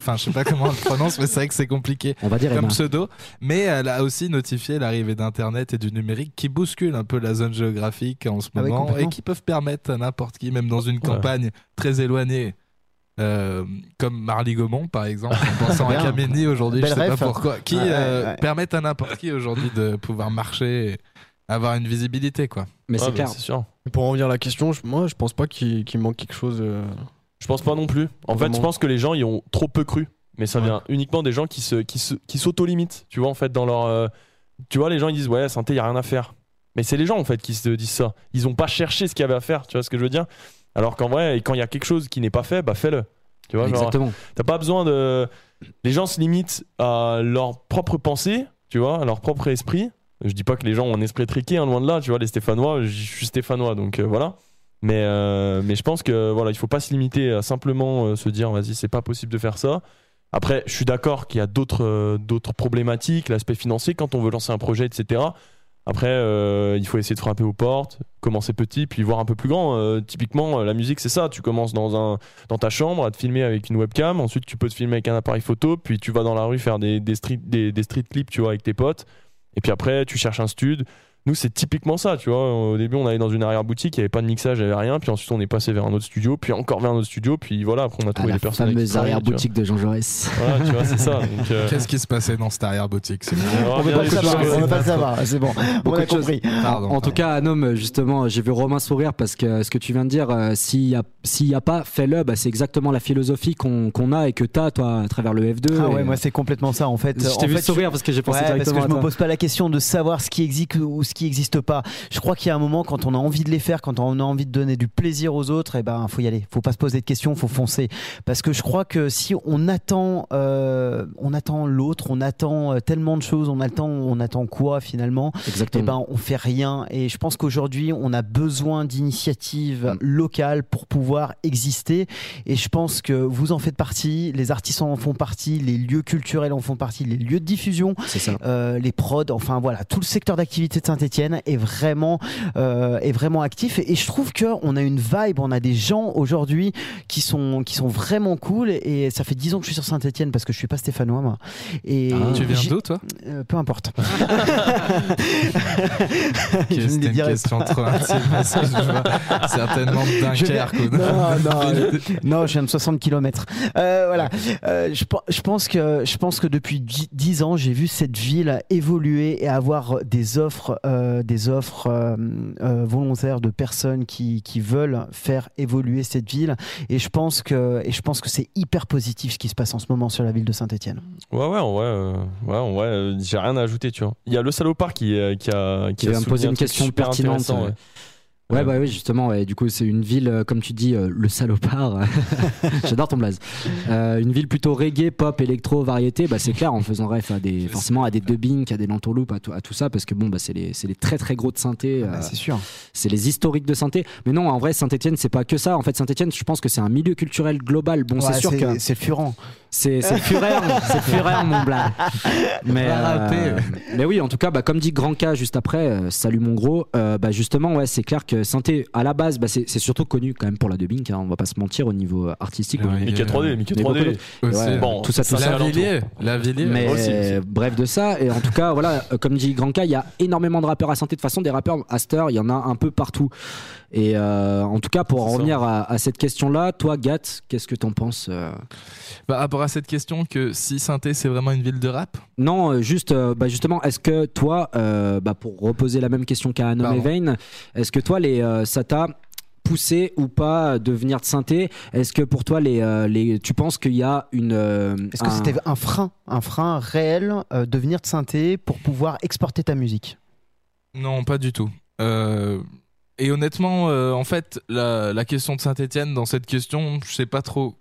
Enfin, je sais pas comment on le prononce, mais c'est vrai que c'est compliqué On va dire comme Emma. pseudo. Mais elle a aussi notifié l'arrivée d'Internet et du numérique qui bouscule un peu la zone géographique en ce Ah oui, moment et complètement. qui peuvent permettre à n'importe qui, même dans une campagne très éloignée, euh, comme Marly Gaumont par exemple, en pensant à Bien. Kameni aujourd'hui, je Belle sais pas pourquoi, qui Ouais, euh, ouais, permettent à n'importe qui aujourd'hui de pouvoir marcher et avoir une visibilité quoi. Mais Ouais, c'est clair. c'est sûr. Pour en revenir à la question, je- moi, je pense pas qu'il qu'il manque quelque chose. euh, Je pense pas non plus. En fait, je pense que les gens y ont trop peu cru. Mais ça Ouais. vient uniquement des gens qui se, qui se, qui s'auto-limitent. Tu vois, en fait, dans leur. euh, tu vois, les gens ils disent ouais, synthé, y a rien à faire. Mais c'est les gens en fait qui se disent ça. Ils ont pas cherché ce qu'il y avait à faire. Tu vois ce que je veux dire? Alors qu'en vrai, quand il y a quelque chose qui n'est pas fait, bah fais-le. Tu vois, genre, Exactement. T'as pas besoin de. Les gens se limitent à leur propre pensée, tu vois, à leur propre esprit. Je dis pas que les gens ont un esprit triqué, hein, loin de là, tu vois, les Stéphanois, je suis Stéphanois, donc euh, voilà. Mais, euh, mais je pense que voilà, il faut pas se limiter à simplement euh, se dire, vas-y, c'est pas possible de faire ça. Après, je suis d'accord qu'il y a d'autres euh, problématiques, l'aspect financier, quand on veut lancer un projet, etc. Après, il faut essayer de frapper aux portes, commencer petit, puis voir un peu plus grand. Typiquement, la musique, c'est ça. Tu commences dans, un, dans ta chambre à te filmer avec une webcam. Ensuite, tu peux te filmer avec un appareil photo. Puis tu vas dans la rue faire des, des, street, des street clips, tu vois, avec tes potes. Et puis après, tu cherches un stud. Nous, c'est typiquement ça, tu vois. Au début, on allait dans une arrière-boutique, il n'y avait pas de mixage, il n'y avait rien. Puis ensuite, on est passé vers un autre studio, puis encore vers un autre studio. Puis voilà, après, on a À trouvé la des personnes. qui fameuse arrière-boutique de Jean Jaurès. Voilà, tu vois, c'est ça. Euh, Qu'est-ce qui se passait dans cette arrière-boutique on veut va pas le savoir, le c'est bon. On Beaucoup a de choses. compris. Pardon, en tout cas, Anom, justement, j'ai vu Romain sourire parce que ce que tu viens de dire, euh, s'il n'y a, pas, fais-le, bah, c'est exactement la philosophie qu'on a et que tu as, toi, à travers le F2. Ah ouais, Et, moi c'est complètement ça en fait. Je t'ai vu fait, sourire parce que j'ai pensé Ouais, parce directement que je me pose pas la question de savoir ce qui existe ou ce qui n'existe pas. Je crois qu'il y a un moment quand on a envie de les faire, quand on a envie de donner du plaisir aux autres, et ben faut y aller. Faut pas se poser de questions, faut foncer. Parce que je crois que si on attend, euh, on attend l'autre, on attend euh, tellement de choses, on attend, on attend quoi finalement? Eh Exactement. ben on fait rien. Et je pense qu'aujourd'hui on a besoin d'initiatives Mm. locales pour pouvoir exister. Et je pense que vous en faites partie, les artistes en font partie, les lieux culturels en font partie, les lieux de diffusion ça. euh, les prods, enfin voilà, tout le secteur d'activité de Saint-Etienne est vraiment, euh, est vraiment actif et, et je trouve qu'on a une vibe, on a des gens aujourd'hui qui sont, qui sont vraiment cool et ça fait 10 ans que je suis sur Saint-Etienne parce que je suis pas stéphanois moi. Et Ah. Tu viens d'où toi? Euh, Peu importe. Je ne une question trop intime parce que je vois certainement Dunkerque. Non, non, non, je viens de 60 km. Euh, voilà. Euh, je, je pense que je pense que depuis dix- 10 ans, j'ai vu cette ville évoluer et avoir des offres euh, des offres euh, euh, volontaires de personnes qui, qui veulent faire évoluer cette ville. Et je pense que, et je pense que c'est hyper positif ce qui se passe en ce moment sur la ville de Saint-Etienne. Ouais, ouais, en vrai, ouais, euh, j'ai rien à ajouter, tu vois. Il y a le salopard qui, qui a, Qui a vient me poser un une question pertinente, ouais. Ouais. Bah oui, justement. ouais. Du coup, c'est une ville, euh, comme tu dis, euh, le salopard. J'adore ton blaze. Euh, une ville plutôt reggae, pop, électro, variété. Bah, c'est clair, en faisant ref à des, forcément à des dubbing, à des lentourloupes, à tout, à tout ça, parce que bon, bah, c'est les, les très très gros de synthé. Bah, euh, c'est sûr. c'est les historiques de synthé. Mais non, en vrai, Saint-Etienne, c'est pas que ça. En fait, Saint-Etienne, je pense que c'est un milieu culturel global. Bon, Ouais, c'est sûr que c'est furant. c'est c'est fureur, c'est fureur, mon blague. Mais, euh, mais oui, en tout cas, bah, comme dit Grand K juste après, euh, salut mon gros. euh, bah, justement, ouais, c'est clair que Synthé, à la base, bah, c'est surtout connu quand même pour la dubbing. hein, on va pas se mentir au niveau artistique. Ouais, au niveau- Mickey 3D, Mickey Mais beaucoup 3D. d'autres. Aussi. Ouais, Bon, tout ça, tout ça. La. Villiers, la Villiers. Mais aussi, bref de ça, et en tout cas, voilà, comme dit Grand K, il y a énormément de rappeurs à synthé. De toute façon, des rappeurs à heure, il y en a un peu partout. Et euh, en tout cas, pour en revenir à, à cette question-là, toi, Gat, qu'est-ce que t'en penses euh Par rapport à cette question, que si Saint-Étienne c'est vraiment une ville de rap, Non, euh, juste, euh, bah, justement, est-ce que toi, euh, bah, pour reposer la même question qu'à Anom Pardon. Vein, est-ce que toi, les, euh, ça t'a poussé ou pas de venir de synthé? Est-ce que pour toi, les, euh, les, tu penses qu'il y a une. euh, Est-ce que c'était un frein, un frein réel euh, de venir de synthé pour pouvoir exporter ta musique? Non, pas du tout. Et honnêtement, euh, en fait, la, question de Saint-Étienne dans cette question, je sais pas trop.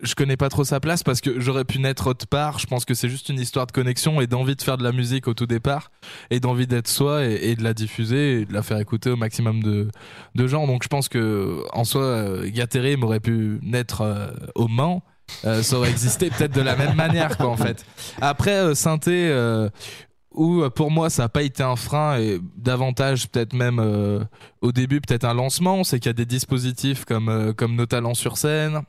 Je connais pas trop sa place parce que j'aurais pu naître autre part. Je pense que c'est juste une histoire de connexion et d'envie de faire de la musique au tout départ et d'envie d'être soi et, de la diffuser et de la faire écouter au maximum de, gens. Donc je pense que en soi, euh, Gaterim aurait pu naître euh, au Mans. Ça aurait existé peut-être de la même manière quoi en fait. Après euh, Synthé, où euh, pour moi ça n'a pas été un frein et davantage peut-être même euh, au début peut-être un lancement, c'est qu'il y a des dispositifs comme euh, comme nos talents sur scène,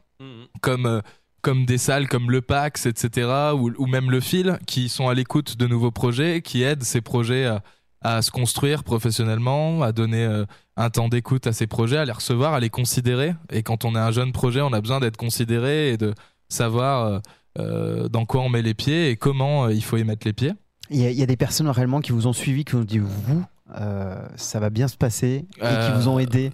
comme euh, comme des salles comme le PAX, etc. ou, ou même le Fil qui sont à l'écoute de nouveaux projets, qui aident ces projets à, à se construire professionnellement, à donner un temps d'écoute à ces projets, à les recevoir, à les considérer. Et quand on est un jeune projet, on a besoin d'être considéré et de savoir dans quoi on met les pieds et comment il faut y mettre les pieds. Il y, a- il y a des personnes réellement qui vous ont suivi, qui vous ont dit vous, euh, ça va bien se passer, et qui Euh, vous ont aidé.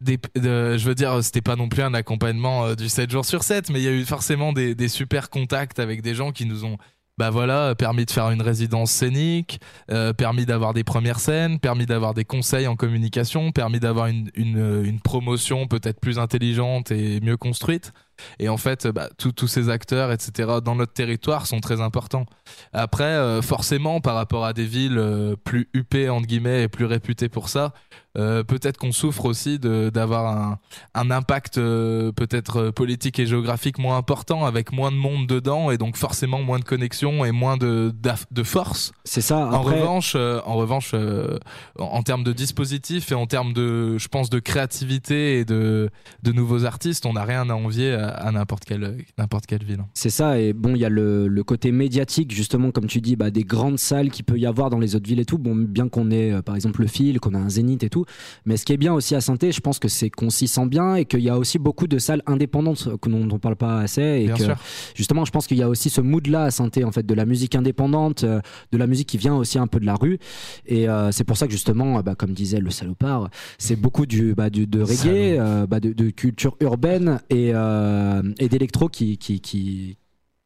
des, de- je veux dire, c'était pas non plus un accompagnement euh, du 7 jours sur 7, mais il y a eu forcément des, des super contacts avec des gens qui nous ont, bah voilà, permis de faire une résidence scénique, euh, permis d'avoir des premières scènes, permis d'avoir des conseils en communication, permis d'avoir une, une, une promotion peut-être plus intelligente et mieux construite. Et en fait, bah, tous ces acteurs, etc., dans notre territoire sont très importants. Après, euh, forcément, par rapport à des villes euh, plus huppées, entre guillemets, et plus réputées pour ça, euh, peut-être qu'on souffre aussi d'avoir un, un impact peut-être politique et géographique moins important, avec moins de monde dedans, et donc forcément moins de connexion et moins de, de force. C'est ça. En revanche, en revanche, en, en termes de dispositifs et en termes de, je pense, de créativité et de, de nouveaux artistes, on n'a rien à envier à, à n'importe quelle, n'importe quelle ville. C'est ça, et bon, il y a le, le côté médiatique, justement, comme tu dis, bah, des grandes salles qu'il peut y avoir dans les autres villes et tout. Bon, bien qu'on ait, euh, par exemple, le fil, qu'on a un zénith et tout. Mais ce qui est bien aussi à saint je pense que c'est qu'on s'y sent bien et qu'il y a aussi beaucoup de salles indépendantes que dont on parle pas assez. Et Bien que, sûr. justement, je pense qu'il y a aussi ce mood-là à saint en fait, de la musique indépendante, euh, de la musique qui vient aussi un peu de la rue. Et euh, c'est pour ça que, justement, bah, comme disait le salopard, c'est beaucoup du, bah, du- de reggae, euh, bah, de, de culture urbaine et, euh, et d'électro qui, qui, qui,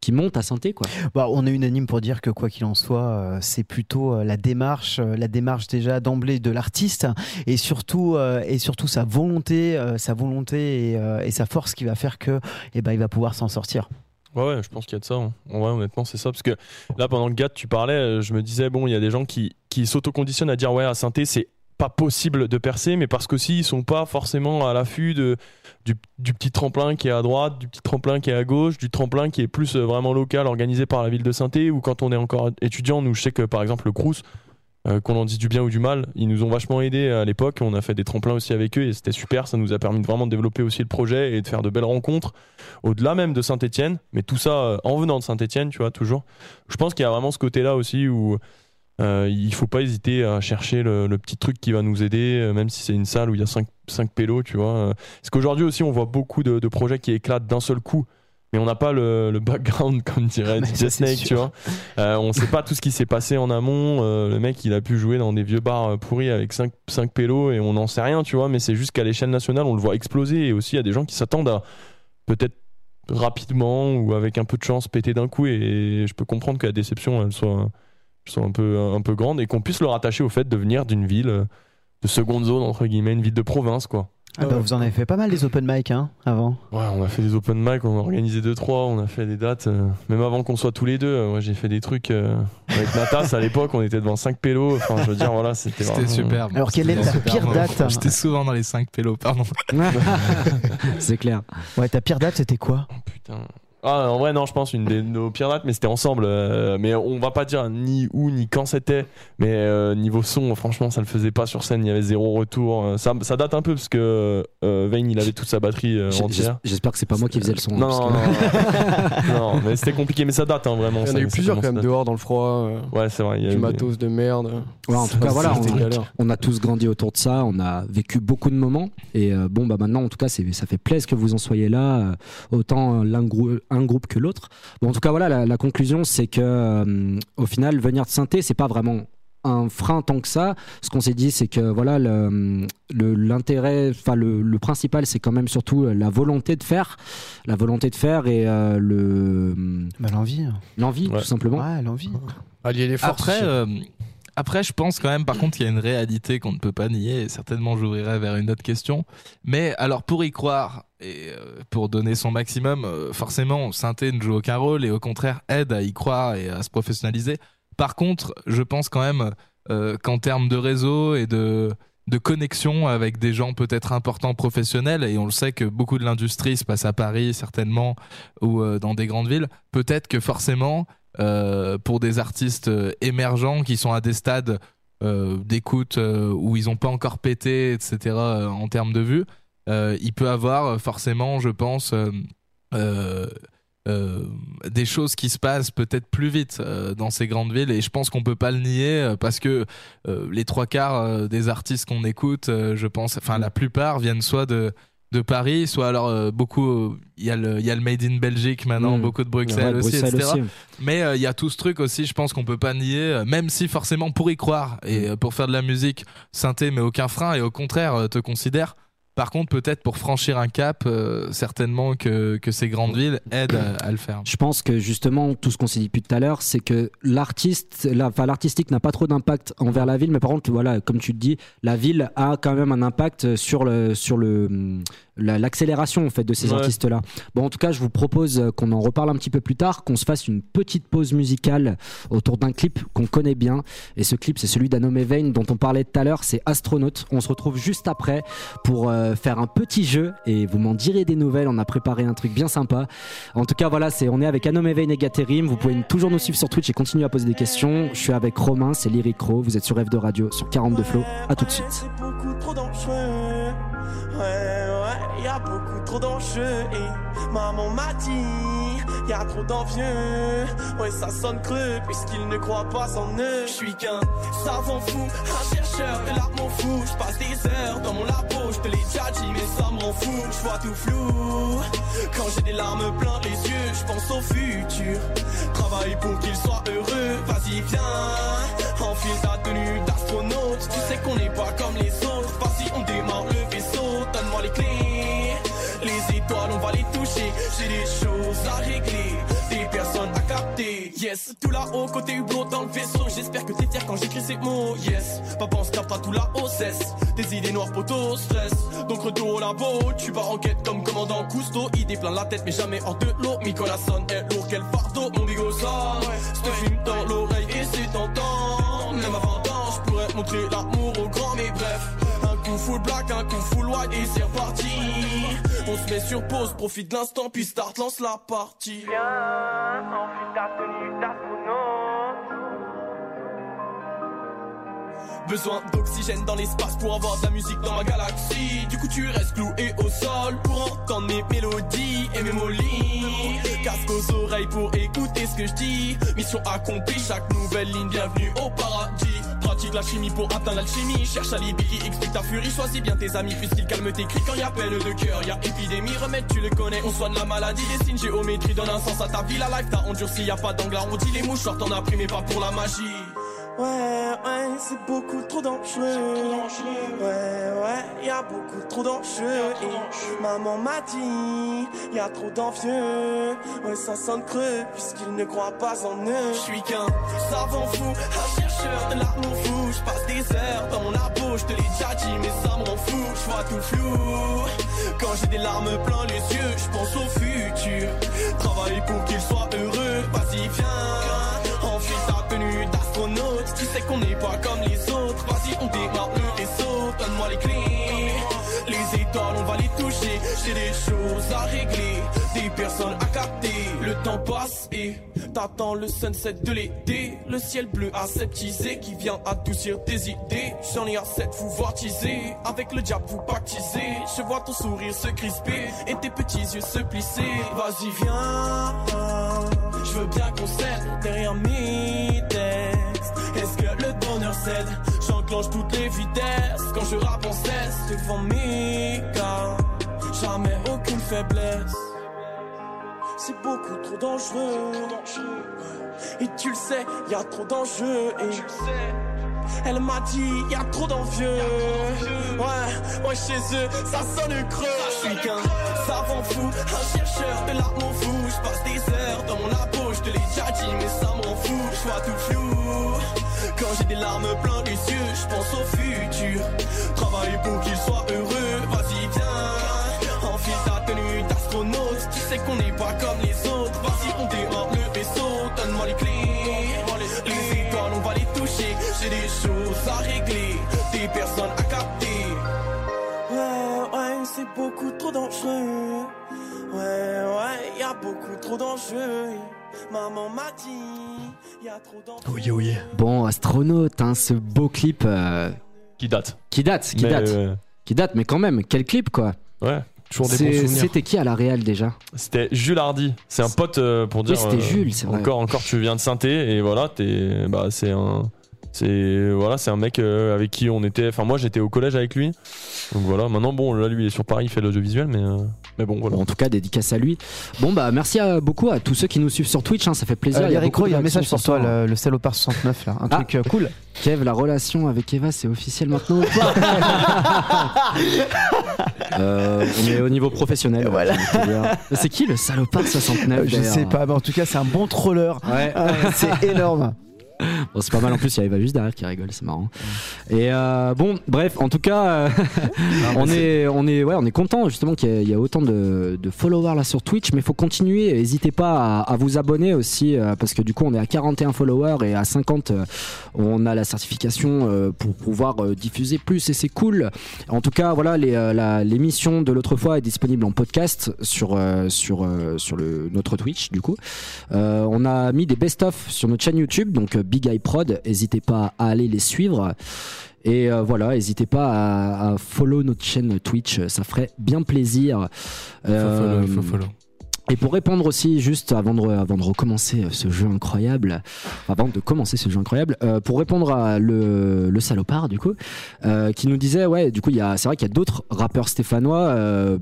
qui monte à synthé quoi. Bah, on est unanime pour dire que quoi qu'il en soit, euh, c'est plutôt euh, la démarche, euh, la démarche déjà d'emblée de l'artiste et surtout euh, et surtout sa volonté, euh, sa volonté et, euh, et sa force qui va faire que eh ben il va pouvoir s'en sortir. Ouais, ouais, je pense qu'il y a de ça. hein. En vrai, honnêtement, c'est ça. Parce que là, pendant que Gat, tu parlais, euh, je me disais, bon, il y a des gens qui, qui s'autoconditionnent à dire, ouais, à synthé, c'est pas possible de percer, mais parce qu'aussi, ils sont pas forcément à l'affût de, du, petit tremplin qui est à droite, du petit tremplin qui est à gauche, du tremplin qui est plus euh, vraiment local, organisé par la ville de Synthé, ou quand on est encore étudiant, nous, je sais que par exemple, le Crous, euh, qu'on en dise du bien ou du mal, ils nous ont vachement aidés à l'époque. On a fait des tremplins aussi avec eux et c'était super. Ça nous a permis de vraiment développer aussi le projet et de faire de belles rencontres au-delà même de Saint-Etienne. Mais tout ça euh, en venant de Saint-Etienne, tu vois, toujours. Je pense qu'il y a vraiment ce côté-là aussi où euh, il faut pas hésiter à chercher le, le petit truc qui va nous aider, euh, même si c'est une salle où il y a 5, pélos, tu vois. euh. Parce qu'aujourd'hui aussi, on voit beaucoup de, de projets qui éclatent d'un seul coup. mais on n'a pas le, le background, comme dirait DJ Snake, tu vois. Euh, on sait pas tout ce qui s'est passé en amont. Euh, le mec, il a pu jouer dans des vieux bars pourris avec 5, 5 pélos et on n'en sait rien, tu vois. Mais c'est juste qu'à l'échelle nationale, on le voit exploser. Et aussi, il y a des gens qui s'attendent à peut-être rapidement ou avec un peu de chance péter d'un coup. Et je peux comprendre que la déception, elle soit, soit un, peu, un peu grande et qu'on puisse le rattacher au fait de venir d'une ville euh, de seconde zone, entre guillemets, une ville de province, quoi. Ah bah, vous en avez fait pas mal des open mic hein, avant. Ouais, on a fait des open mic, on a organisé 2-3, on a fait des dates. euh, même avant qu'on soit tous les deux, euh, moi j'ai fait des trucs euh, avec Natas à l'époque, on était devant 5 pélos. Enfin, je veux dire, voilà, c'était vraiment- super. Alors, quelle est ta pire date? J'étais souvent dans les 5 pélos, pardon. c'est clair. Ouais, ta pire date c'était quoi? Oh, putain. Ah, en vrai, non, je pense une des nos pires dates, mais c'était ensemble. euh, mais on va pas dire ni où ni quand c'était. Mais euh, niveau son, franchement, ça le faisait pas sur scène. Il y avait zéro retour. Euh, Ça, ça date un peu parce que euh, Vayne, il avait toute sa batterie euh, entière. J'espère que c'est pas moi qui faisais le son. hein, Non, parce non, que- non, non, mais c'était compliqué, mais ça date hein, vraiment. Il y en a eu plusieurs quand même dehors dans le froid. euh, Ouais, c'est vrai. il y a du eu des- matos de merde. Ouais, en tout cas, voilà, on, a tous grandi autour de ça, on a vécu beaucoup de moments. Et euh, bon, bah maintenant, en tout cas, ça fait plaisir que vous en soyez là, autant l'un un groupe que l'autre. Bon, en tout cas, voilà, la, la conclusion, c'est que euh, au final, venir de synthé, c'est pas vraiment un frein tant que ça. Ce qu'on s'est dit, c'est que voilà, le- le- l'intérêt, enfin le, le principal, c'est quand même surtout la volonté de faire, la volonté de faire et euh, le Bah l'envie. l'envie, Ouais. tout simplement. Ouais, l'envie. Allier les forces. Après, euh, après, je pense quand même, par contre, qu'il y a une réalité qu'on ne peut pas nier, et certainement j'ouvrirai vers une autre question. Mais alors, pour y croire et euh, pour donner son maximum, euh, forcément, synthé ne joue aucun rôle et au contraire aide à y croire et à se professionnaliser. Par contre, je pense quand même euh, qu'en termes de réseau et de de connexion avec des gens peut-être importants professionnels et on le sait que beaucoup de l'industrie se passe à Paris certainement ou dans des grandes villes peut-être que forcément euh, pour des artistes euh, émergents qui sont à des stades euh, d'écoute où ils n'ont pas encore pété, etc. en termes de vues, il peut avoir forcément, je pense, des choses qui se passent peut-être plus vite dans ces grandes villes et je pense qu'on peut pas le nier parce que les trois quarts des artistes qu'on écoute, je pense, enfin la plupart viennent soit de de Paris, soit alors euh, beaucoup, euh, il y a le y a le Made in Belgique maintenant, Mm. beaucoup de Ouais, Bruxelles aussi, Bruxelles etc. aussi. Mais euh, il y a tout ce truc aussi, je pense qu'on peut pas nier, euh, même si forcément pour y croire et euh, pour faire de la musique, synthé, mais aucun frein et au contraire te considère. Par contre, peut-être pour franchir un cap, euh, certainement que, que ces grandes villes aident à, à le faire. Je pense que justement, tout ce qu'on s'est dit depuis tout à l'heure, c'est que l'artiste, la- l'artistique n'a pas trop d'impact envers la ville, mais par contre, voilà, comme tu le dis, la ville a quand même un impact sur le, sur le, la- l'accélération en fait de ces Ouais. artistes-là. Bon, en tout cas, je vous propose qu'on en reparle un petit peu plus tard, qu'on se fasse une petite pause musicale autour d'un clip qu'on connaît bien. Et ce clip, c'est celui d'Anome Vein dont on parlait tout à l'heure, c'est Astronaute. On se retrouve juste après pour euh, faire un petit jeu et vous m'en direz des nouvelles. On a préparé un truc bien sympa. En tout cas, voilà, c'est on est avec Vein et Gaterim. Vous pouvez toujours nous suivre sur Twitch et continuer à poser des questions. Je suis avec Romain, c'est Lyric Ro. Vous êtes sur Rêve de Radio sur 42 Flow. À tout de suite. Ouais, ouais, y a beaucoup trop. Et maman m'a dit, y a trop d'envieux. Ouais, ça sonne creux, puisqu'ils ne croient pas en eux. Je suis qu'un savant fou, un chercheur de l'art m'en fout. Je passe des heures dans mon labo, je te déjà dit, mais ça m'en fout. Je vois tout flou. Quand j'ai des larmes plein les yeux, je pense au futur. Travaille pour qu'il soit heureux, vas-y viens. Enfile ta tenue d'astronaute, tu sais qu'on n'est pas comme les autres. Vas-y, on démarre le vaisseau, donne-moi les clés. Les étoiles, on va les toucher. J'ai des choses à régler, des personnes à capter. Yes, tout là-haut, côté hublot dans le vaisseau. J'espère que t'es fier quand j'écris ces mots. Yes, papa, on se captera tout là-haut, cesse. Des idées noires, poteau, stress. Donc retour au labo, tu vas en quête comme commandant Cousteau. Idée plein la tête, mais jamais hors de l'eau. Nicolas sonne est lourd, quel fardeau. Mon bigot ça, je te fume dans l'oreille et c'est tentant. Même à 20 ans, je pourrais montrer l'amour au grand, mais bref. Un coup full black, un coup full white et c'est reparti. On se met sur pause, profite de l'instant, puis start, lance la partie. Viens, enfile ta tenue d'astronaute. Besoin d'oxygène dans l'espace pour avoir de la musique dans ma galaxie. Du coup, tu restes cloué au sol pour entendre mes mélodies et mes molis. Casque aux oreilles pour écouter ce que je dis. Mission accomplie, chaque nouvelle ligne, bienvenue au paradis. Pratique la chimie pour atteindre l'alchimie. Cherche à alibi qui explique ta furie. Choisis bien tes amis puisqu'ils calment tes cris quand y a peine de cœur. Y a épidémie, remède, tu le connais. On soigne la maladie, dessine géométrie, donne un sens à ta vie. La life t'a endurci, y a pas d'angle arrondi. Les mouchoirs t'en as pris, mais pas pour la magie. Ouais, ouais, c'est beaucoup trop dangereux. Ouais, ouais, y a beaucoup trop d'enjeux. Et maman m'a dit, y a trop d'envieux. Ouais, ça sonne creux, puisqu'ils ne croient pas en eux. Je suis qu'un savant fou, un chercheur de l'amour fou. Je passe des heures dans mon labo, je te l'ai déjà dit, mais ça m'en fout. Je vois tout flou. Quand j'ai des larmes plein les yeux, je pense au futur. Travailler pour qu'il soit heureux. Vas-y, viens, Tu sais qu'on n'est pas comme les autres. Vas-y, on démarre le vaisseau. Donne-moi les clés. Les étoiles, on va les toucher. J'ai des choses à régler, des personnes à capter. Le temps passe et t'attends le sunset de l'été. Le ciel bleu aseptisé qui vient adoucir tes idées. J'en ai assez de vous voir teaser. Avec le diable, vous pactiser. Je vois ton sourire se crisper et tes petits yeux se plisser. Vas-y, viens. Je veux bien qu'on cède derrière mes J'enclenche toutes les vitesses. Quand je rappe en cesse devant mes gars. Jamais aucune faiblesse. C'est beaucoup trop dangereux. Et tu le sais, y a trop d'enjeux. Et elle m'a dit, y a trop d'envieux. Ouais, ouais, chez eux, ça sonne creux. Je suis qu'un savant fou, un chercheur de l'amour fou. Je passe des heures dans mon labo, je te l'ai déjà dit, mais ça m'en fout. Je vois tout flou. Quand j'ai des larmes plein les yeux, je pense au futur. Travailler pour qu'il soit heureux. Vas-y, viens. Enfile ta tenue d'astronaute. Tu sais qu'on n'est pas comme les autres. Vas-y, on démarre le vaisseau. Donne-moi les clés. Les étoiles, on va les toucher. J'ai des choses à régler, des personnes à capter. Ouais, ouais, c'est beaucoup trop dangereux. Ouais, ouais, y a beaucoup trop d'enjeux. Maman m'a dit, y a trop. Oui, oui. Bon, astronaute, hein, ce beau clip euh, Qui date. qui date, qui Mais, date, euh, qui date, mais quand même, quel clip quoi. ouais. Toujours des bons C'est- souvenirs. C'était qui à la réal déjà? C'était Jules Hardy. C'est un pote euh, pour dire. c'était Jules, c'est vrai. Encore, encore, tu viens de synthé et voilà, t'es, bah, c'est un, c'est voilà, c'est un mec euh, avec qui on était. Enfin, moi, j'étais au collège avec lui. Donc voilà. Maintenant, bon, là, lui, il est sur Paris, il fait l'audiovisuel, mais, euh, mais bon, voilà. Bon, en tout cas, dédicace à lui. Bon, bah, merci à, beaucoup à tous ceux qui nous suivent sur Twitch, hein, ça fait plaisir. Euh, Il y a il y un message pour toi, le, le salopard 69 là. Un Ah. truc euh, cool. Kev, la relation avec Eva, c'est officiel maintenant ou pas Euh, On est au niveau professionnel. Voilà. C'est qui le salopard 69 Euh, je sais pas, mais en tout cas, c'est un bon troller. Ouais. C'est énorme. Bon, c'est pas mal en plus, il y a Eva juste derrière qui rigole, c'est marrant. Et euh, bon, bref, en tout cas, euh, on est, on est, ouais, on est content justement qu'il y, y a autant de, de followers là sur Twitch, mais il faut continuer. N'hésitez pas à, à vous abonner aussi, euh, parce que du coup, on est à 41 followers et à 50, euh, on a la certification pour pouvoir diffuser plus et c'est cool. En tout cas, voilà, l'émission de l'autre fois est disponible en podcast sur sur sur le notre Twitch du coup. On a mis des best-of sur notre chaîne YouTube, donc Big Eye Prod. N'hésitez pas à aller les suivre. Et euh, voilà, n'hésitez pas à, à follow notre chaîne Twitch, ça ferait bien plaisir. Il faut Euh, follow, il faut follow. et pour répondre aussi, juste avant de, avant de recommencer ce jeu incroyable, avant de commencer ce jeu incroyable, euh, pour répondre à le, le salopard du coup, euh, qui nous disait, ouais, du coup, il y a- c'est vrai qu'il y a d'autres rappeurs stéphanois. euh,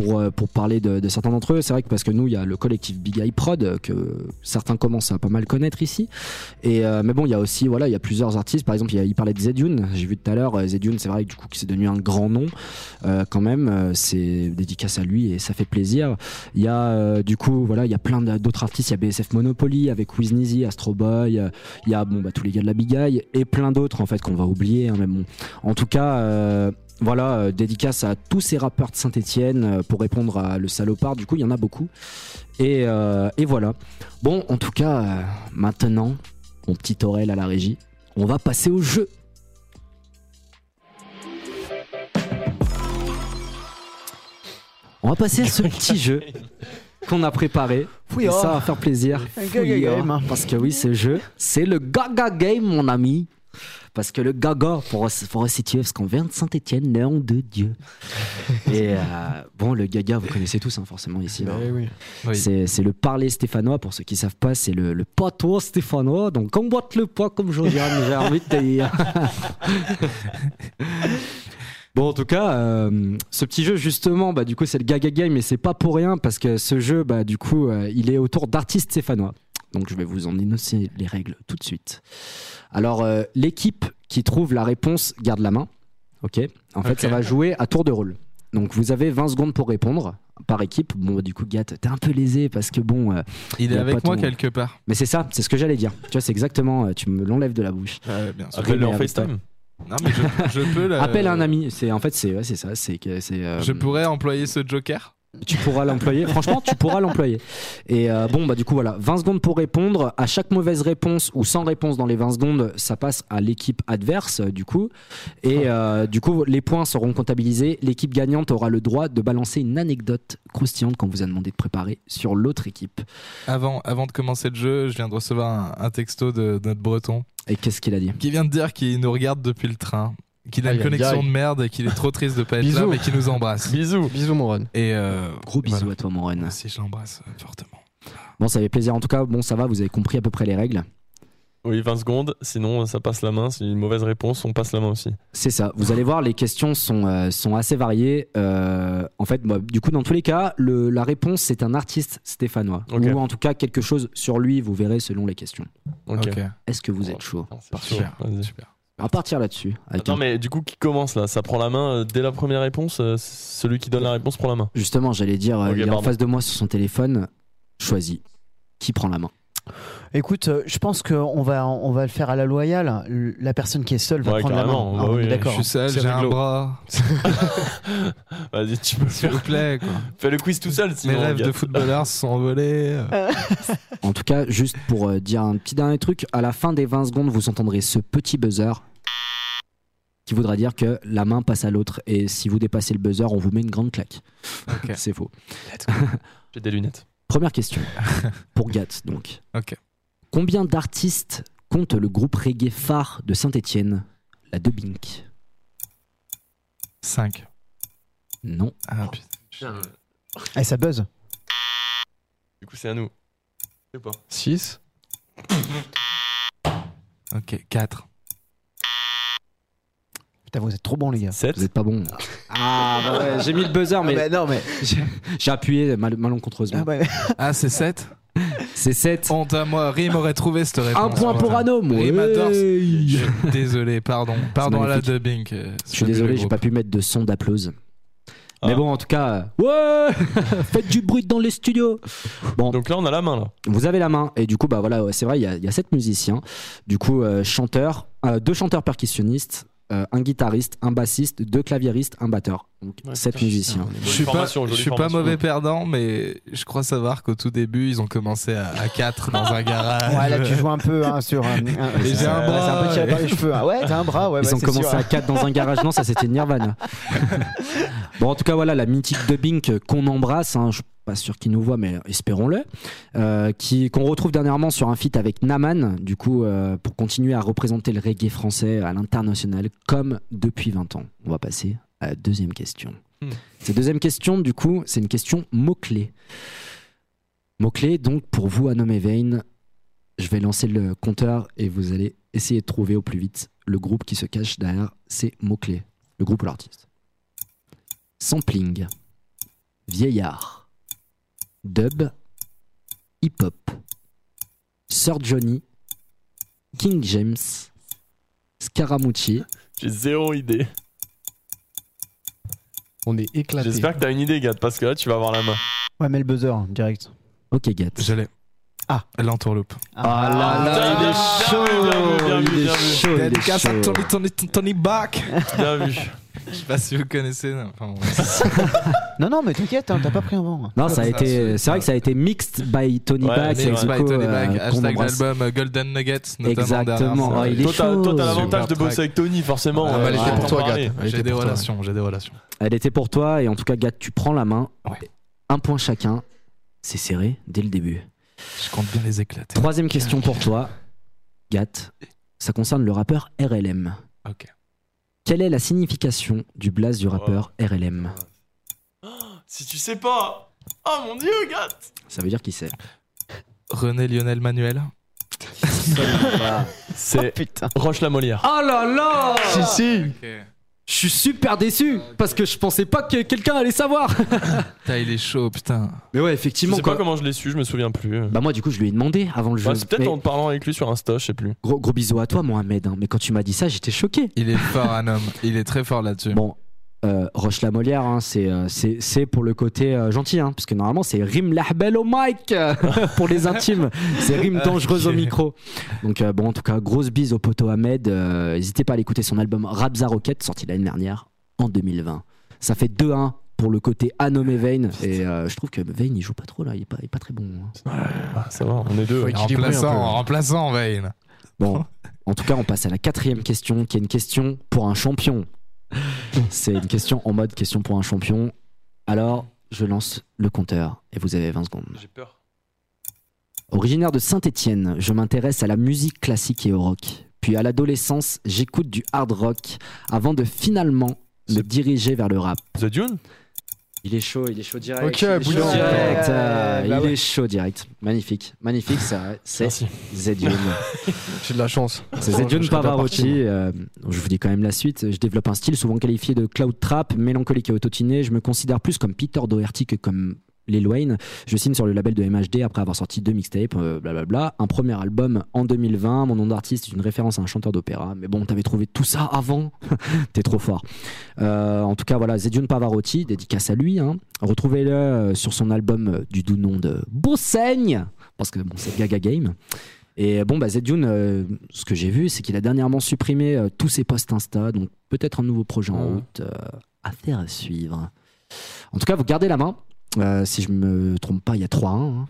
pour, euh, pour parler de, certains d'entre eux, c'est vrai que parce que nous, il y a le collectif Big Eye Prod euh, que certains commencent à pas mal connaître ici. Et euh, mais bon, il y a aussi voilà, il y a plusieurs artistes. Par exemple, il, y a- il parlait de Zedune. J'ai vu tout à l'heure Zedune, c'est vrai que du coup, qui c'est devenu un grand nom quand même. C'est dédicace à lui et ça fait plaisir. Il y a du coup voilà, il y a plein d'autres artistes. Il y a BSF Monopoly avec Wiznizy, Astro Boy. Il y a bon bah tous les gars de la Big Eye et plein d'autres en fait qu'on va oublier. hein, mais bon, en tout cas. Euh, voilà, euh, dédicace à tous ces rappeurs de Saint-Etienne pour répondre à le salopard. Du coup, il y en a beaucoup. Et, euh, et voilà. Bon, en tout cas, euh, maintenant, mon petit Aurel à la régie, on va passer au jeu. On va passer à ce petit jeu qu'on a préparé. Et oh. ça va faire plaisir. Oh. Game. Parce que oui, ce jeu, c'est le Gaga Game, mon ami. Parce que le gaga, pour, pour resituer, parce qu'on vient de Saint-Etienne, nom de Dieu. Et euh, bon, le gaga, vous connaissez tous, hein, forcément, ici. Bah hein. oui. Oui. C'est le parler stéphanois, pour ceux qui savent pas, c'est le, le patois stéphanois. Donc, combatte le pas comme Josiane, j'ai envie de te dire. Bon, en tout cas, euh, ce petit jeu, justement, bah, du coup, c'est le Gaga Game, mais c'est pas pour rien, parce que ce jeu, bah, du coup, euh, il est autour d'artistes stéphanois. Donc, je vais vous en énoncer les règles tout de suite. Alors, euh, l'équipe qui trouve la réponse garde la main. Ok En fait, ça va jouer à tour de rôle. Donc, vous avez 20 secondes pour répondre par équipe. Bon, du coup, Gat, t'es un peu lésé parce que bon. euh, Il est a avec moi ton- quelque part. mais c'est ça, c'est ce que j'allais dire. Tu vois, c'est exactement. euh, Tu me l'enlèves de la bouche. Ouais, bien sûr. Appelle-le en FaceTime. Non, mais je, je peux. le- Appelle un ami. C'est en fait, c'est ouais, c'est ça. C'est que c'est. euh, Je pourrais employer ce joker? Tu pourras l'employer. Franchement, tu pourras l'employer. Et euh, bon, bah du coup, voilà, 20 secondes pour répondre. À chaque mauvaise réponse ou sans réponse dans les 20 secondes, ça passe à l'équipe adverse, euh, du coup. Et euh, du coup, les points seront comptabilisés. L'équipe gagnante aura le droit de balancer une anecdote croustillante qu'on vous a demandé de préparer sur l'autre équipe. Avant, avant de commencer le jeu, je viens de recevoir un, un texto de, de notre breton Et qu'est-ce qu'il a dit? Qui vient de dire qu'il nous regarde depuis le train, qu'il a Aïe, une connexion aïe. de merde et qu'il est trop triste de pas être là, Bisous. mais qu'il nous embrasse. Bisous. Bisous, mon Ron. Et euh, Gros bisous voilà. à toi, mon. Moi aussi, je l'embrasse euh, fortement. Bon, ça fait plaisir. En tout cas, bon, ça va, vous avez compris à peu près les règles. Oui, 20 secondes. Sinon, ça passe la main. Si une mauvaise réponse, on passe la main aussi. C'est ça. Vous allez voir, les questions sont, euh, sont assez variées. Euh, en fait, bah, du coup, dans tous les cas, le- la réponse, c'est un artiste stéphanois. Ou en tout cas, quelque chose sur lui, vous verrez selon les questions. Ok. Ok. Est-ce que vous êtes chaud c'est chaud. Super. Super. On va partir là-dessus. Attends, un- mais du coup, qui commence là? Ça prend la main euh, dès la première réponse euh, Celui qui donne la réponse prend la main. Justement, j'allais dire, euh, il est en face de moi sur son téléphone. Choisis. Qui prend la main? Écoute, je pense qu'on va, on va le faire à la loyale. La personne qui est seule va Ouais, prendre la main. Ah, bah on oui, d'accord. Je suis seul, j'ai un bras. Vas-y, tu peux S'il vous plaît, quoi. Fais le quiz tout seul, Mes rêves de footballeur se sont envolés. En tout cas, juste pour dire un petit dernier truc, à la fin des 20 secondes, vous entendrez ce petit buzzer qui voudra dire que la main passe à l'autre. Et si vous dépassez le buzzer, on vous met une grande claque. Ok. C'est faux. J'ai des lunettes. Première question. pour Gat, donc. Ok. Combien d'artistes compte le groupe reggae phare de Saint-Etienne, la Dubink 5. Non. Ah putain. Eh, ça buzz. Du coup, c'est à nous. Je sais pas. 6. Ok, 4. Putain, vous êtes trop bons, les gars. 7 Vous êtes pas bon. Ah, bah ouais, j'ai mis le buzzer, mais Ah bah non, mais. j'ai- j'ai appuyé mal, malencontreusement. Ah bah, Ah, c'est 7 C'est 7. Honte à moi, Rim aurait trouvé cette réponse. Un point pour putain. Anom. Rim adore. ouais. Je suis Désolé, pardon. Pardon à la magnifique. dubbing. euh, Je suis désolé, j'ai pas pu mettre de son d'applause. Mais Ah. bon, en tout cas, euh, ouais, faites du bruit dans les studios. Bon, Donc là, on a la main là. vous avez la main et du coup, bah voilà, ouais, c'est vrai, il y, a- il y a sept musiciens, du coup, euh, chanteurs, euh, deux chanteurs percussionnistes, euh, un guitariste, un bassiste, deux claviéristes, un batteur. Donc Ouais, sept putain, musiciens. Je suis pas, je suis pas mauvais perdant, mais je crois savoir qu'au tout début, ils ont commencé à, à 4 dans un garage. ouais, là, tu joues un peu hein, sur. un- un- j'ai un Ouais, bras, C'est un peu tiré par les cheveux. hein. Ouais, t'as un bras, ouais. Ils ouais, ont commencé sûr. à 4 dans un garage. Non, ça c'était Nirvana. bon, en tout cas, voilà, la mythique dubbing qu'on embrasse. hein, je pas sûr qu'ils nous voient, mais espérons-le. euh, qui qu'on retrouve dernièrement sur un feat avec Naman, du coup, euh, pour continuer à représenter le reggae français à l'international, comme depuis 20 ans. On va passer à la deuxième question. Hmm. Cette deuxième question, du coup, c'est une question mot-clé. Mot-clé, donc, pour vous, Anom et Vane, je vais lancer le compteur et vous allez essayer de trouver au plus vite le groupe qui se cache derrière ces mots-clés. Le groupe ou l'artiste. Sampling, vieillard, dub, hip-hop, Sir Johnny, King James, Scaramucci. J'ai zéro idée. On est éclaté. J'espère que t'as une idée, Gad, parce que là, tu vas avoir la main. Ouais, mais le buzzer, direct. Ok, Gat. Je l'ai. Ah. l'entourloupe. Ah là là, il est chaud, bien vu, bien vu, il est chaud, il est chaud. Tony, Tony, Tony Bach. Bien vu. Je sais pas si vous connaissez. non, enfin. Non, non, mais t'inquiète, hein, t'as pas pris un vent. Non, ça a été, c'est- vrai que ça a été mixed by Tony Ouais, Bach. du By Tony euh, Bach, hashtag l'album euh, Golden Nuggets, notamment. Exactement. derrière, Oh, il est Toi, t'as chaud. toi, t'as l'avantage de bosser avec Tony, forcément. Ah, bah, elle euh, était pour toi. Elle J'ai des relations, j'ai des relations. Elle était pour toi et en tout cas, Gat, tu prends la main. Ouais. Un point chacun. C'est serré dès le début. Je compte bien les éclater. Troisième question pour toi. Gat, ça concerne le rappeur RLM. Ok. Quelle est la signification du blaze du rappeur RLM Si tu sais pas. Oh mon dieu, gars Ça veut dire qui c'est? René Lionel Manuel. C'est Putain. Roche la Molière. Oh là là Si, si. Je suis super déçu parce que je pensais pas que quelqu'un allait savoir. Putain, il est chaud, putain. Mais ouais, Je effectivement. pas quoi. comment je l'ai su, je me souviens plus. Bah moi du coup je lui ai demandé avant le jeu. Ouais, c'est peut-être Mais en te parlant avec lui sur Insta, je sais plus. gros, gros bisous à toi Mohamed. hein. Mais quand tu m'as dit ça j'étais choqué. Il est fort, un homme. Il est très fort là-dessus. Bon, euh, Roche la Molière, hein, c'est, euh, c'est, c'est pour le côté euh, gentil, hein, parce que normalement c'est rime lahbel au mic euh, pour les intimes, c'est rime dangereuse au micro. Donc euh, bon, en tout cas, grosse bise au poteau Ahmed. euh, N'hésitez pas à l'écouter son album Rabza Rocket, sorti l'année dernière, en 2020. Ça fait 2-1 pour le côté Anome Vane, et euh, je trouve que Vane il joue pas trop là, il est pas, il est pas très bon. hein. Ah, ça va, on est deux. Ouais. équilibrer un peu. remplaçant, remplaçant, Vane. Bon, en tout cas, on passe à la quatrième question, qui est une question pour un champion. C'est une question en mode question pour un champion. Alors, je lance le compteur et vous avez 20 secondes. J'ai peur. Originaire de Saint-Étienne, je m'intéresse à la musique classique et au rock. Puis à l'adolescence, j'écoute du hard rock avant de finalement me diriger vers le rap. The Dune? Il est chaud, il est chaud direct. Ok, il est bouillon. chaud direct. Ouais, euh, bah il ouais. est chaud direct. Magnifique, magnifique, ça, c'est Merci. Zedium. J'ai de la chance. C'est Zedion Pavarotti. euh, je vous dis quand même la suite. Je développe un style souvent qualifié de cloud trap, mélancolique et autotiné. Je me considère plus comme Peter Doherty que comme Lil Wayne. Je signe sur le label de MHD après avoir sorti deux mixtapes, euh, blablabla. Un premier album en 2020. Mon nom d'artiste est une référence à un chanteur d'opéra. Mais bon, t'avais trouvé tout ça avant? T'es trop fort. Euh, en tout cas, voilà, Zedion Pavarotti, dédicace à lui. hein. Retrouvez-le euh, sur son album euh, du doux nom de Beauseigne, parce que bon, c'est Gaga Game. Et bon, bah, Zedjun, euh, ce que j'ai vu, c'est qu'il a dernièrement supprimé euh, tous ses posts Insta, donc peut-être un nouveau projet en route. euh, affaire à suivre. En tout cas, vous gardez la main. Euh, si je me trompe pas, il y a 3-1. hein.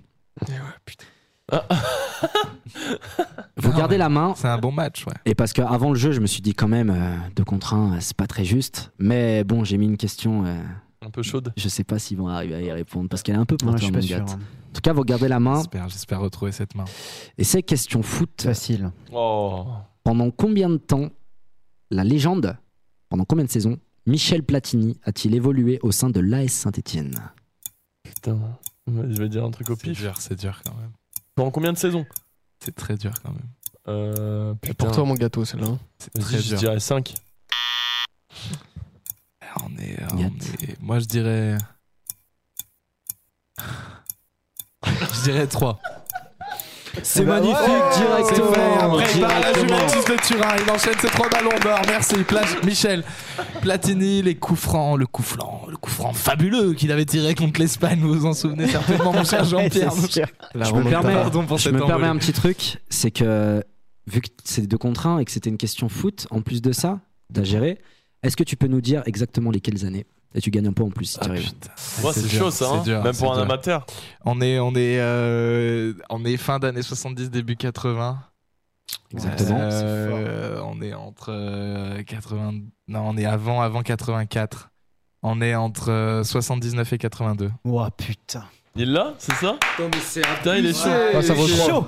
Vous Non, gardez la main. C'est un bon match, ouais. Et parce qu'avant le jeu, je me suis dit quand même, euh, 2 contre 1, c'est pas très juste. Mais bon, j'ai mis une question. euh, Un peu chaude. je sais pas s'ils vont arriver à y répondre parce qu'elle est un peu pour Ouais, sûr. hein. En tout cas, vous gardez la main. J'espère, j'espère retrouver cette main. Et c'est question foot. Facile. Oh. Pendant combien de temps la légende, pendant combien de saisons, Michel Platini a-t-il évolué au sein de l'AS Saint-Etienne Putain. Je vais dire un truc au C'est pif. dur, c'est dur quand même. Pendant combien de saisons C'est très dur quand même. Euh. C'est Putain. pour toi, mon gâteau, celle-là. C'est Vas-y, très je dur. dirais 5. On est, on est- Moi, je dirais. je dirais 3. C'est bah magnifique, ouais, directement. Après, la. Juventus de Turin. Il enchaîne ses trois ballons d'or. Merci, Pla- Michel. Platini, les coups francs, le coup franc, le coup franc fabuleux qu'il avait tiré contre l'Espagne. Vous vous en souvenez certainement, mon cher Jean-Pierre. Je me permets, Pardon pour je cet me permets envolé. un petit truc, c'est que vu que c'est deux contre un et que c'était une question foot, en plus de ça, géré, est-ce que tu peux nous dire exactement lesquelles années Et tu gagnes un point en plus si tu Ah, arrives. putain. Ouais, c'est dur, chaud ça. c'est hein. dur, Même c'est pour un dur. amateur. On est, on est, euh, on est fin d'année 70, début 80. Exactement. Euh, on est entre euh, 80. Non, on est avant, avant 84. On est entre euh, 79 et 82. Ouah, putain. Il l'a, c'est ça? Putain, il est chaud. Ah, ça vaut trop.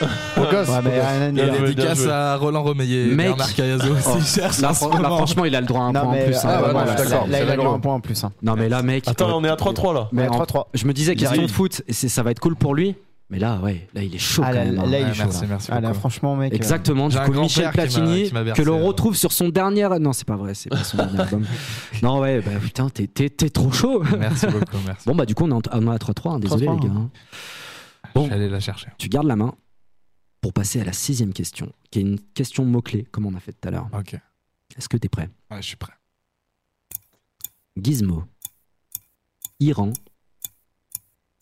Beau gosse. Ouais, mais dire. joué, Dédicace à Roland Romeillet et Mec. Bernard Cayazo Oh, aussi. cherche Là, en ce fran- là, moment. franchement, il a le droit à un Non, point en mais plus. ah, hein. ouais, Vraiment, non, là, je suis là- d'accord. Là, il a le droit à un point en plus. hein. Non, mais là, mec. Attends, euh, on est à 3-3 là. mais Ouais, en- 3-3. je me disais question de foot, et c'est- ça va être cool pour lui. Mais là, ouais, là, il est chaud Ah, quand là, même. hein. là, il Ouais, est chaud. merci, là. merci Ah, là, beaucoup. franchement, mec. euh, Exactement, du J'ai un coup, grand-père Michel qui m'a- Platini, qui m'a que l'on bercé, retrouve sur son dernier. Non, c'est pas vrai, c'est pas son dernier album. Non, ouais, bah putain, t'es- t'es t'es trop chaud. Merci beaucoup, merci. Bon, bah, du coup, on est en- on est à 3-3, hein, désolé 3-3, les gars. hein. bon. Je vais aller la chercher. Tu gardes la main pour passer à la sixième question, qui est une question mot-clé, comme on a fait tout à l'heure. Ok. Est-ce que t'es prêt? Ouais, je suis prêt. Gizmo, Iran,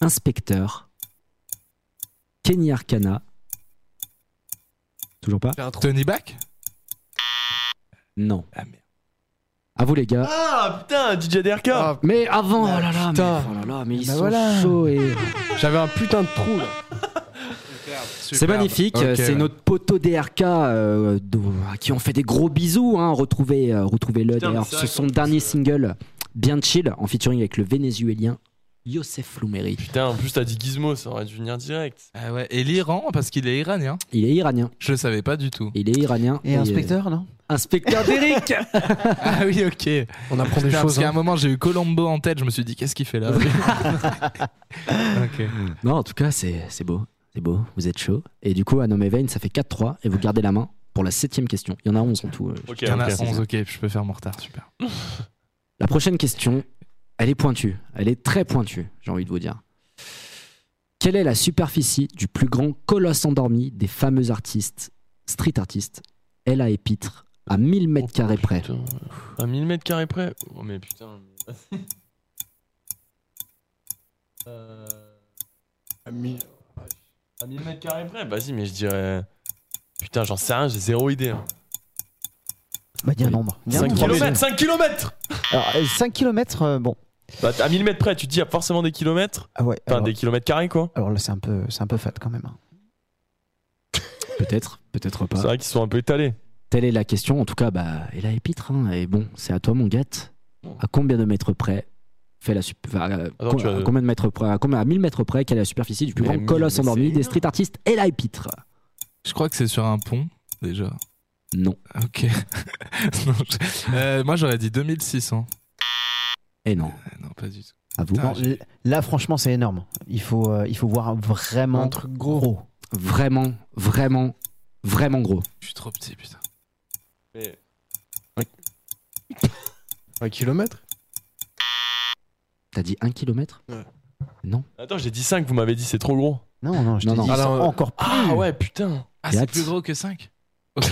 Inspecteur, Kenny Arcana. Toujours pas? Tony Back Non. Ah, merde. À vous les gars. Ah putain, DJ DRK Ah, Mais avant, oh là là, mais, putain. oh là là, mais ils Bah sont voilà. chauds et... J'avais un putain de trou là. C'est magnifique, c'est ouais. notre poteau DRK euh, de- à qui on fait des gros bisous. Hein. Retrouvez, euh, retrouvez-le d'ailleurs c'est son dernier single, Bien Chill, en featuring avec le vénézuélien Youssef Loumeri. Putain, en plus, t'as dit Gizmo, ça aurait dû venir direct. Ah ouais. Et l'Iran, parce qu'il est iranien. Il est iranien. Je le savais pas du tout. Il est iranien. Et inspecteur, non? Inspecteur d'Eric Ah oui, ok. On apprend des Putain, parce choses. qu'à un hein. moment, j'ai eu Colombo en tête. Je me suis dit, qu'est-ce qu'il fait là? Ok. Non, en tout cas, c'est c'est beau. C'est beau. Vous êtes chaud. Et du coup, à Nome Vein, ça fait 4-3 et vous gardez la main pour la septième question. Il y en a 11 en tout. euh, Ok, Il y en a ok. 11, ok. Je peux faire mon retard. Super. La prochaine question, elle est pointue. Elle est très pointue, j'ai envie de vous dire. Quelle est la superficie du plus grand colosse endormi des fameux artistes, street artistes, Ella et Pitre, à 1000 mètres carrés près? Putain, À 1000 mètres carrés près? Oh, mais putain. Euh, À mi- À 1000 mètres carrés près? Vas-y, mais je dirais. Putain, j'en sais rien, j'ai zéro idée. hein. Bah, dis un nombre. Dis un 5 nombre. km 5 km Alors, 5 km, bon. Bah, à 1000 mètres près, tu te dis, il y a forcément des kilomètres. Ah ouais. Enfin, alors, des kilomètres carrés, quoi. alors là, c'est un peu, c'est un peu fat quand même. hein. Peut-être, peut-être C'est pas. vrai qu'ils sont un peu étalés. Telle est la question. En tout cas, bah, et Pitre. hein. Et bon, c'est à toi, mon gars. À combien de mètres près fait la enfin, euh, Attends, com- tu as- à combien de mètres près à, combien, à 1000 mètres près, quelle est la superficie du plus Mais grand 1000, colosse endormi des street artistes et Pitre Je crois que c'est sur un pont, déjà. Non. Ok. Non, je- euh, moi, j'aurais dit 2600. Et non. Euh, Non, pas du tout. À vous. Non, là, franchement, c'est énorme. Il faut, euh, il faut voir vraiment Un truc gros. Vraiment, vraiment, vraiment gros. Je suis trop petit, putain. Mais- Un kilomètre? T'as dit 1 km Attends, j'ai dit 5, vous m'avez dit, c'est trop gros. Non, non, je Non, t'ai non. dit Alors, c'est encore plus. Ah ouais, putain. Ah, c'est plus gros que 5 Ok.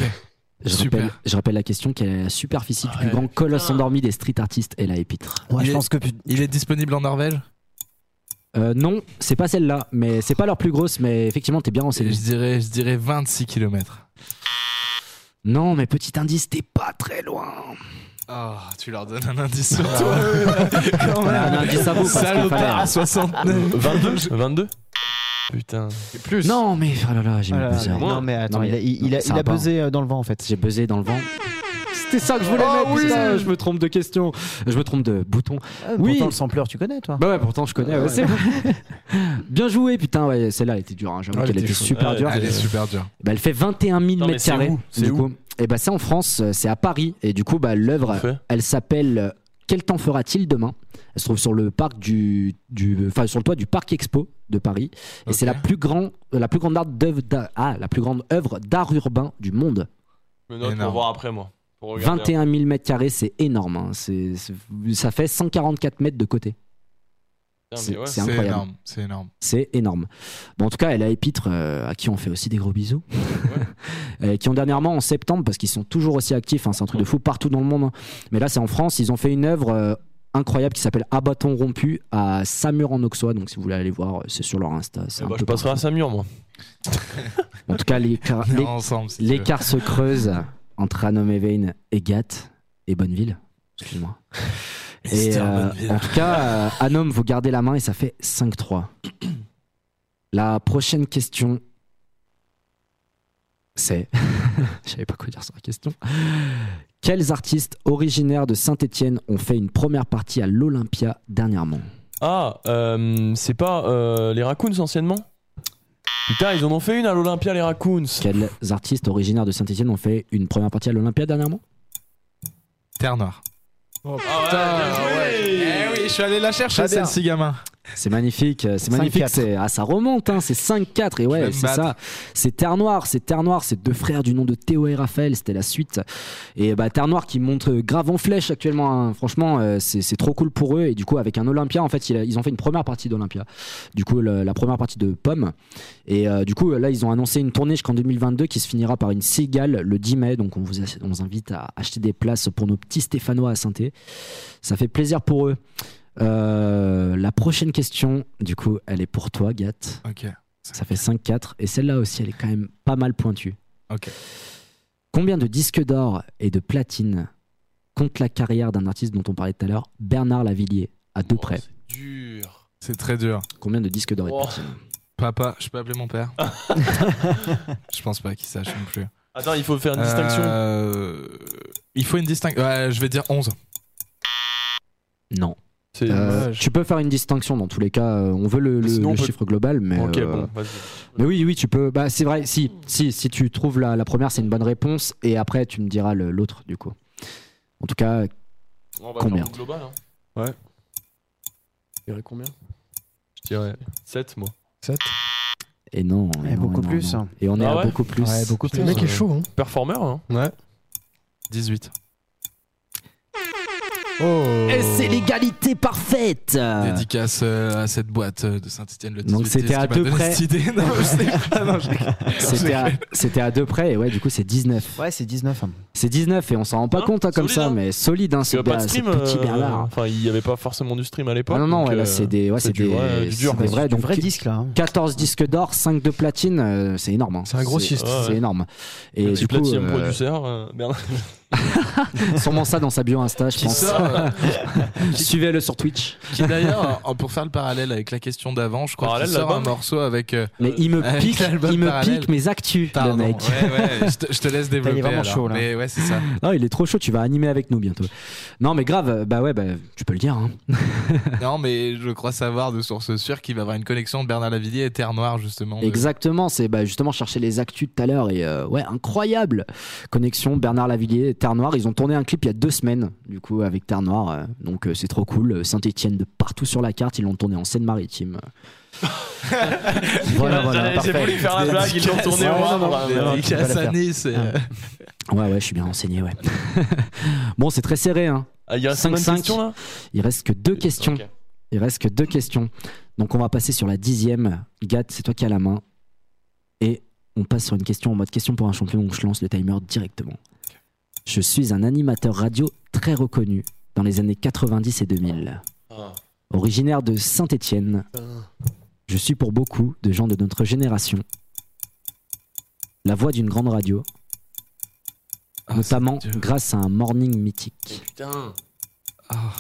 Je Super. rappelle, je rappelle la question quelle est la superficie du Ah plus ouais, grand colosse putain. endormi des street artistes et Ouais, Il je est- pense que Il est disponible en Norvège Euh, non, c'est pas celle-là, mais c'est pas leur plus grosse, mais effectivement, t'es bien je renseigné. dirais, je dirais 26 km. Non, mais petit indice, t'es pas très loin. Oh, tu leur donnes un indice sur toi. Quand Ouais, un indice à vous, parce qu'il Salopard, fallait- 69. 22 22 Putain. Et plus. Non, mais oh là là, j'ai mis Ah là buzzer. là, non, mais attends, Non, il a, il, il a, ça il va a pas. buzzé euh, dans le vent en fait. J'ai buzzé dans le vent. C'était ça que je voulais Oh mettre, oui putain, je me trompe de question. Je me trompe de bouton. Ah, Oui. Pourtant, le sampleur, tu connais toi Bah ouais, pourtant je connais, ouais, c'est vrai. Bien joué, putain, ouais, celle-là elle était dure, hein, j'avoue Ouais, elle qu'elle était super Ouais, dure. Elle est super dure. Bah, elle fait 21 000 Non, mais mètres c'est carrés. où? C'est du où? coup. Et bah c'est en France, euh, c'est à Paris. Et du coup, bah, l'œuvre, elle s'appelle euh, Quel temps fera-t-il demain? Elle se trouve sur le parc du, du, enfin sur le toit du parc Expo de Paris. Et c'est la plus grande, la plus grande d'œuvre ah, la plus grande œuvre d'art urbain du monde. Me note pour voir après, moi. Pour regarder. 21 000 mètres carrés, c'est énorme. hein. C'est, c'est- ça fait 144 mètres de côté. C'est ouais. incroyable. énorme. C'est énorme. C'est énorme. Bon, en tout cas, elle a Épître, euh, à qui on fait aussi des gros bisous, Euh, qui ont dernièrement en septembre, parce qu'ils sont toujours aussi actifs, hein, c'est un truc de fou partout dans le monde. hein. Mais là, c'est en France, ils ont fait une œuvre euh, incroyable qui s'appelle À bâton rompu à Samur en Auxois. Donc, si vous voulez aller voir, c'est sur leur Insta. Eh un bah, peu je passerai à. Samur, moi. En tout cas, l'écart si se creuse entre Anom et Vein et Gat et Bonneville. Excuse-moi. Et euh, en tout cas, euh, Anom, vous gardez la main et ça fait 5-3. La prochaine question, c'est. Je savais pas quoi dire sur la question. Quels artistes originaires de Saint-Etienne ont fait une première partie à l'Olympia dernièrement? Ah, euh, c'est pas euh, les Raccoons anciennement? Putain, ils en ont fait une à l'Olympia, les Raccoons. Quels artistes originaires de Saint-Etienne ont fait une première partie à l'Olympia dernièrement? Terre Noire. Oh, Eh oui, je suis allé la chercher, celle-ci, gamin. C'est magnifique, euh, c'est magnifique. 5-4. C'est, ah, ça remonte, hein, c'est 5-4. Et ouais, c'est ça. C'est Terre Noire, c'est Terre Noire, c'est deux frères du nom de Théo et Raphaël, c'était la suite. Et bah, Terre Noire qui monte euh, grave en flèche actuellement. hein. Franchement, euh, c'est, c'est trop cool pour eux. Et du coup, avec un Olympia, en fait, ils ont fait une première partie d'Olympia. Du coup, le- la première partie de Pomme. Et euh, du coup, là, ils ont annoncé une tournée jusqu'en 2022 qui se finira par une cigale le 10 mai. Donc, on vous, on vous invite à acheter des places pour nos petits Stéphanois à saint Ça fait plaisir pour eux. Euh, la prochaine question, du coup, elle est pour toi, Gat. Ok. Ça fait 5-4. Et celle-là aussi, elle est quand même pas mal pointue. Ok. Combien de disques d'or et de platine compte la carrière d'un artiste dont on parlait tout à l'heure, Bernard Lavillier, à deux près? Oh, C'est dur. C'est très dur. Combien de disques d'or et de Oh. platine? Papa, je peux appeler mon père? Je pense pas qu'il sache non plus. Attends, il faut faire une distinction. Euh, il faut une distinction. Ouais, je vais dire 11. Non. Euh, tu peux faire une distinction dans tous les cas. euh, On veut le, le- Sinon, on le peut- chiffre global, mais. Euh, bon. Mais oui, oui, tu peux. Bah, c'est vrai. Si, si, si tu trouves la, la première, c'est une bonne réponse, et après tu me diras l'autre du coup. En tout cas, On va Combien global, hein. Tu dirais combien? Je dirais 7 moi. 7 et non. Et non, beaucoup non, plus. non. Et on est Ah à ouais? beaucoup plus. Ouais, beaucoup Le mec est chaud, hein Performer, hein. Ouais. 18. Oh Et c'est l'égalité parfaite. Dédicace euh, à cette boîte euh, de Saint-Etienne le 18 Donc c'était à deux près. C'était à, deux près, et ouais, du coup c'est 19. Ouais, c'est 19. hein. C'est 19 et on s'en rend pas Hein compte hein, comme Solide, ça, hein. mais solide, hein, ce, pas de ce stream. petit euh, Bernard. Enfin, il y avait pas forcément du stream à l'époque. Ah non, non, donc, ouais, là, euh, c'est des, ouais, c'est du, des, ouais, du dur. c'est quoi. des vrais. Donc vrai disque là. hein. 14 disques d'or, 5 de platine, euh, c'est énorme. hein. C'est un gros C'est- énorme. Et du producer, euh, Bernard. sûrement ça dans sa bio Insta, je Qui pense. sort, euh, Suivez-le sur Twitch. qui d'ailleurs, euh, pour faire le parallèle avec la question d'avant, je crois Parallèle, qu'il sort un morceau avec. euh, Mais il me pique, il me parallèle. pique mes actus, Pardon, le mec. ouais, ouais, je te, je te laisse développer. vraiment alors. chaud, là. Mais ouais, c'est ça. Non, il est trop chaud, tu vas animer avec nous bientôt. Non, mais grave, bah ouais, bah, tu peux le dire. Hein. Non, mais je crois savoir de source sûre qu'il va y avoir une connexion de Bernard Lavillier et Terre Noire, justement. de- Exactement, c'est bah, justement chercher les actus tout à l'heure et euh, ouais, incroyable. Connexion Bernard Lavillier, Terre Noire, ils ont tourné un clip il y a deux semaines, du coup, avec Terre Noire, euh, donc euh, c'est trop cool. Saint-Etienne de partout sur la carte, ils l'ont tourné en Seine-Maritime. voilà, voilà. J'ai voulu faire la blague, ils l'ont tourné Ouais, au Ouais, ouais, je suis bien renseigné, ouais. bon, c'est très serré, hein. Ah, Il y a 5 5-5. questions là Il reste que deux questions. Il reste que deux questions. Donc on va passer sur la dixième. Gat, c'est toi qui as la main. Et on passe sur une question en mode question pour un champion. Donc je lance le timer directement. Je suis un animateur radio très reconnu dans les années 90 et 2000. Ah. Originaire de Saint-Étienne, je suis pour beaucoup de gens de notre génération la voix d'une grande radio, ah, notamment grâce à un morning mythique. Putain. Ah.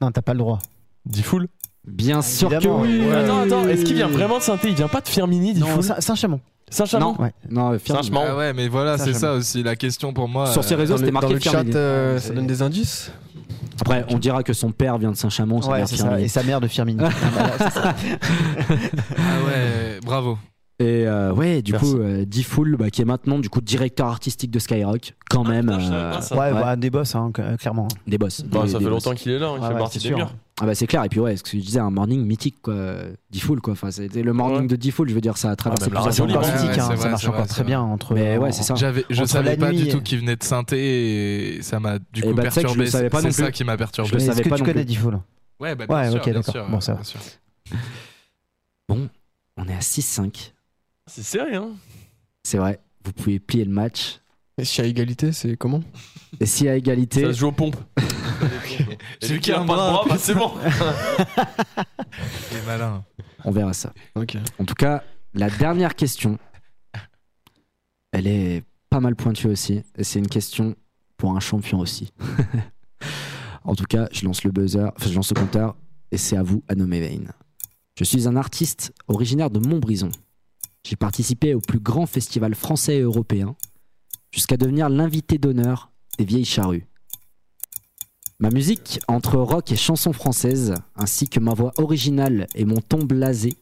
Non, t'as pas le droit. Diffoul Bien sûr que oui. ouais. Attends, attends, est-ce qu'il vient vraiment de Saint-Étienne? Il vient pas de Firmini, Non, Diffoul Saint- Saint-Chamond. Saint-Chamond Non, non, Firmini. Saint-Chamond. Ah ouais, mais voilà, c'est ça aussi la question pour moi. Sur ses euh, réseaux, c'était le, dans marqué le chat, euh, Ouais, ça donne des indices Après, on dira que son père vient de Saint-Chamond, sa Ouais. Et sa mère de. Ah, bah, ça. Ah ouais, bravo. Et euh, ouais, du Merci. coup, euh, Diffoul, bah, qui est maintenant du coup directeur artistique de Skyrock, quand même, putain, je savais euh. Ouais, Ouais. bah, des boss, hein, que- clairement. des boss. Bah, des- ça des fait boss. longtemps qu'il est là, hein, il Ouais, fait partie c'est des sûr. murs. Ah bah c'est clair. Et puis ouais, ce que je disais, un morning mythique quoi, Diffoul quoi. Enfin, c'était le morning Ouais. de Diffool. Je veux dire, ça a traversé même la plusieurs C'est encore mythique, ouais, hein, ça marche encore très bien entre. Mais ouais, c'est ça. J'avais, je savais pas du tout qu'il venait de synthé et ça m'a du Eh coup bah, perturbé. savais pas c'est ça qui m'a perturbé. Est-ce savais que pas tu connais. Diffoul Ouais, bah, bien Ouais, sûr, Bon, ça va. bien sûr. Bon, on est à 6-5. C'est serré, hein C'est vrai. Vous pouvez plier le match. Et si à égalité, c'est comment? Et si à égalité, Ça se joue aux pompes. J'ai J'ai vu qui a pas de bras, bras, bah c'est bon. Il est malin. on verra ça. Ok. En tout cas, la dernière question, elle est pas mal pointue aussi. Et c'est une question pour un champion aussi. en tout cas, je lance le buzzer, enfin, je lance le compteur, et c'est à vous à nommer Vane. Je suis un artiste originaire de Montbrison. J'ai participé au plus grand festival français et européen, jusqu'à devenir l'invité d'honneur des Vieilles Charrues. Ma musique, entre rock et chansons françaises, ainsi que ma voix originale et mon ton blasé,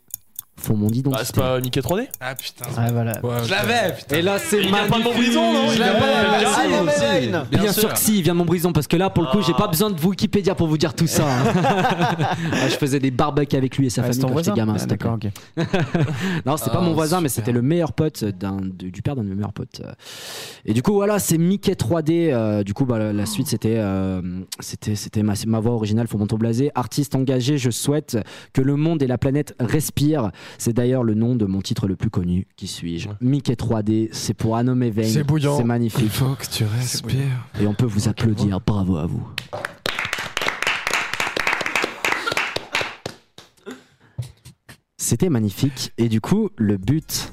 font mon Bah, c'est identité. pas Mickey 3D Ah putain. Ouais, voilà. Ouais, Je l'avais, putain. Et là, c'est Il vient pas de Montbrison, non Il Je vient l'avais. Ah, Vane. Bien, Bien sûr. que si, il vient de Montbrison parce que là, pour le coup, j'ai Ah. pas besoin de Wikipédia pour vous dire tout ça. hein. Ah, je faisais des barbecues avec lui et sa c'est famille quand j'étais gamin. Ah. D'accord, ok. Non, c'était Ah, pas mon voisin, mais c'était le meilleur pote du père d'un de mes meilleurs potes. Et du coup, voilà, c'est Mickey 3D. euh, du coup, bah, la, la suite, c'était, euh, c'était, c'était ma, ma voix originale, Fomonton Blasé. Artiste engagé, je souhaite que le monde et la planète respirent. C'est d'ailleurs le nom de mon titre le plus connu. Qui suis-je Ouais. Mickey 3D, c'est pour Anome Vein. C'est bouillant. C'est Il magnifique. faut que tu respires. Et on peut vous applaudir. Bravo à vous. C'était magnifique. Et du coup, le but,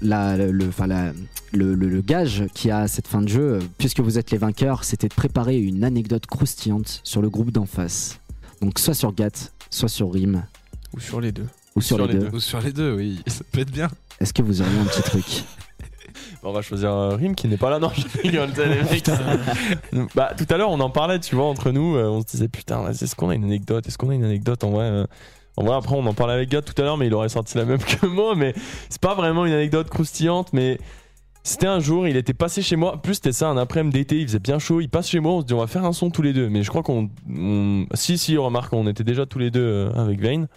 la, le, enfin, la- le, le- le gage qui a à cette fin de jeu, puisque vous êtes les vainqueurs, c'était de préparer une anecdote croustillante sur le groupe d'en face. Donc, soit sur Gat, soit sur Rim, Ou sur les deux. Ou sur, Sur les, les deux. deux. Ou sur les deux, oui. Ça peut être bien. Est-ce que vous auriez un petit truc? On va choisir Rim qui n'est pas là. Non, je rigole, t'sais, les mecs. bah, tout à l'heure, on en parlait, tu vois, entre nous. euh, on se disait, putain, est-ce qu'on a une anecdote? Est-ce qu'on a une anecdote? En vrai euh, En vrai, après, on en parlait avec Gad tout à l'heure, mais il aurait sorti la même que moi. Mais c'est pas vraiment une anecdote croustillante, mais. C'était un jour, il était passé chez moi. En Plus c'était ça, un après-midi d'été, il faisait bien chaud. Il passe chez moi, on se dit on va faire un son tous les deux. Mais je crois qu'on, on- si si, remarque, on était déjà tous les deux euh, avec Vane.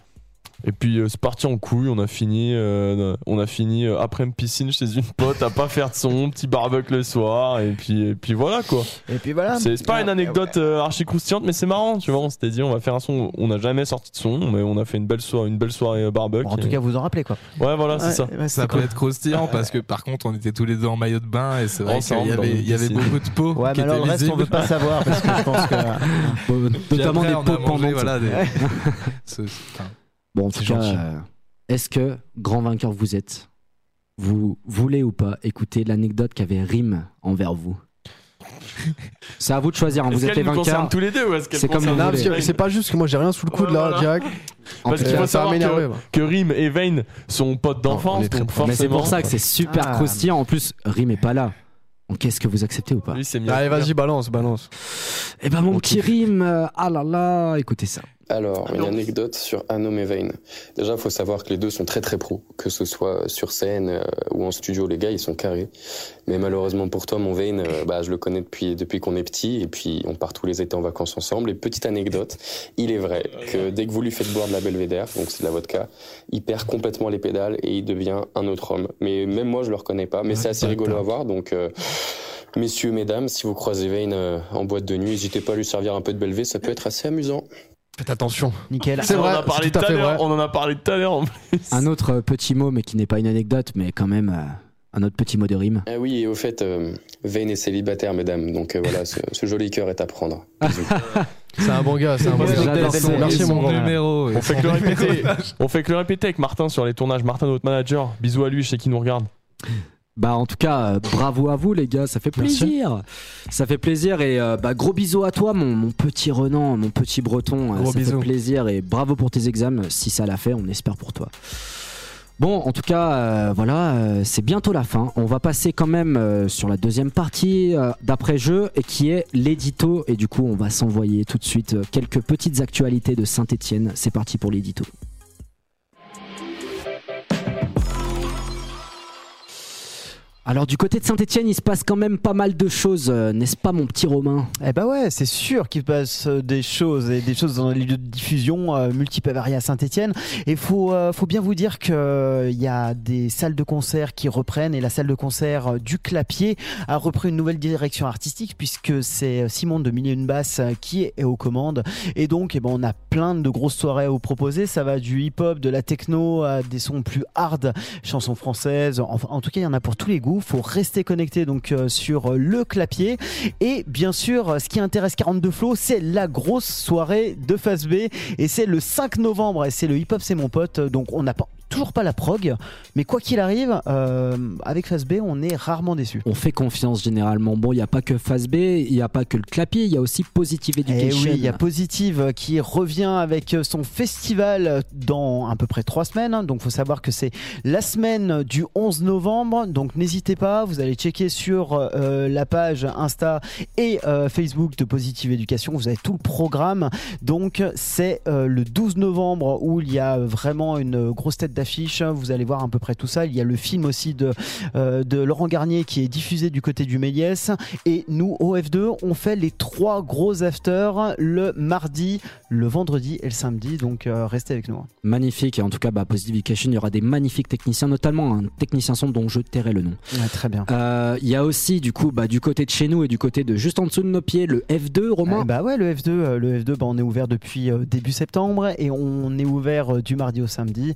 Et puis euh, c'est parti en couille. On a fini, euh, on a fini euh, après une piscine chez une pote à pas faire de son, petit barbecue le soir. Et puis et puis voilà quoi. Et puis voilà. C'est pas une anecdote euh, archi croustillante, mais c'est marrant, tu vois. On s'était dit on va faire un son. On n'a jamais sorti de son, mais on a fait une belle soirée, une belle soirée barbecue. Bon, en tout Et- cas, vous en rappelez quoi. ouais voilà, c'est Ouais, ça. ouais, Ça peut cool. être croustillant parce que par contre on était tous les deux en maillot de bain et c'est vrai qu'il Ensemble, y avait, une il y avait piscine. beaucoup de peau Ouais, qui mais alors le reste, on veut pas savoir parce que je pense que. Notamment des peaux pendantes. Bon, en C'est tout cas, gentil. euh, est-ce que, grand vainqueur vous êtes, vous voulez ou pas écouter l'anecdote qu'avait Rime envers vous? C'est à vous de choisir, hein, vous Est-ce êtes les nous vainqueurs. tous les deux ou est-ce qu'elle C'est comme voulez. parce que c'est pas juste que moi j'ai rien sous le coude là. En Parce qu'il faut savoir que, que Rim et Vane sont potes d'enfance, donc proches. Mais c'est forcément. pour ça que c'est super Ah. croustillant. En plus, Rime est pas là. Donc, Qu'est-ce que vous acceptez ou pas? Allez, vas-y, balance, balance. Eh ben, mon On petit. Rime, euh, ah là là, écoutez ça. Alors, Ah une anecdote sur Anom et Vane. Déjà, il faut savoir que les deux sont très très pros, que ce soit sur scène euh, ou en studio. Les gars, ils sont carrés. Mais malheureusement pour toi, mon Vane, euh, bah, je le connais depuis depuis qu'on est petit et puis on part tous les étés en vacances ensemble. Et petite anecdote, il est vrai que dès que vous lui faites boire de la Belvédère, donc c'est de la vodka, il perd complètement les pédales et il devient un autre homme. Mais même moi, je le reconnais pas. Mais c'est assez rigolo à voir. Donc euh, Messieurs, mesdames, si vous croisez Vane en boîte de nuit, n'hésitez pas à lui servir un peu de Belvé, ça peut être assez amusant. Faites attention. Nickel. C'est on vrai, en a parlé tout à fait vrai. On en a parlé tout à l'heure. en plus. Un autre euh, petit mot, mais qui n'est pas une anecdote, mais quand même euh, un autre petit mot de rime. Ah oui, et au fait, euh, Vane est célibataire, mesdames, donc euh, voilà, ce, ce joli cœur est à prendre. C'est un bon gars, c'est un bon gars. Merci, son- Merci son mon grand. numéro. On fait que le répéter. On fait que le répéter avec Martin sur les tournages. Martin, notre manager. Bisous à lui, je sais qu'il nous regarde. Bah en tout cas, euh, bravo à vous les gars, ça fait Merci. plaisir. Ça fait plaisir et euh, bah, gros bisous à toi mon, mon petit Renan, mon petit Breton. euh, Gros ça bisous. fait plaisir et bravo pour tes examens. Si ça l'a fait, on espère pour toi. Bon, en tout cas, euh, voilà, euh, c'est bientôt la fin. On va passer quand même euh, sur la deuxième partie d'après-jeu et qui est l'édito. Et du coup, on va s'envoyer tout de suite quelques petites actualités de Saint-Etienne. C'est parti pour l'édito. Alors du côté de Saint-Etienne, il se passe quand même pas mal de choses, euh, n'est-ce pas mon petit Romain? Eh bah ouais, c'est sûr qu'il passe euh, des choses et des choses dans les lieux de diffusion euh, multiples variés à Saint-Etienne. Et faut euh, faut bien vous dire que euh, il y a des salles de concert qui reprennent et la salle de concert du Clapier a repris une nouvelle direction artistique puisque c'est euh, Simon de une Basse qui est aux commandes. Et donc, eh ben, on a plein de grosses soirées à vous proposer. Ça va du hip-hop, de la techno des sons plus hard, chansons françaises. Enfin, en tout cas, il y en a pour tous les goûts. Faut rester connecté donc euh, sur euh, le clapier. Et bien sûr, ce qui intéresse 42 Flow, c'est la grosse soirée de Phase B. Et c'est le 5 novembre. Et c'est le hip-hop, c'est mon pote. Donc, on n'a pas toujours pas la prog, mais quoi qu'il arrive, euh, avec Phase B, on est rarement déçu. On fait confiance généralement. Bon, il n'y a pas que Phase B, il n'y a pas que le clapier, il y a aussi Positive Et Education. Eh oui, il y a Positive qui revient avec son festival dans à peu près trois semaines. hein. Donc, faut savoir que c'est la semaine du 11 novembre. Donc, n'hésitez pas, vous allez checker sur euh, la page Insta et euh, Facebook de Positive Education. Vous avez tout le programme. Donc, c'est le 12 novembre où il y a vraiment une grosse tête d'affiche. Vous allez voir à peu près tout ça. Il y a le film aussi de, euh, de Laurent Garnier qui est diffusé du côté du Méliès. Et nous, au F2, on fait les trois gros afters le mardi, le vendredi et le samedi. Donc, euh, restez avec nous. hein. Magnifique, et en tout cas, bah, Positive Education, il y aura des magnifiques techniciens, notamment un technicien son dont je tairai le nom. Ouais, très bien. Euh, Il y a aussi, du coup, bah, du côté de chez nous et du côté de juste en dessous de nos pieds, le F2, Romain. Eh bah ouais, le F2, euh, le F2 bah, on est ouvert depuis euh, début septembre et on est ouvert euh, du mardi au samedi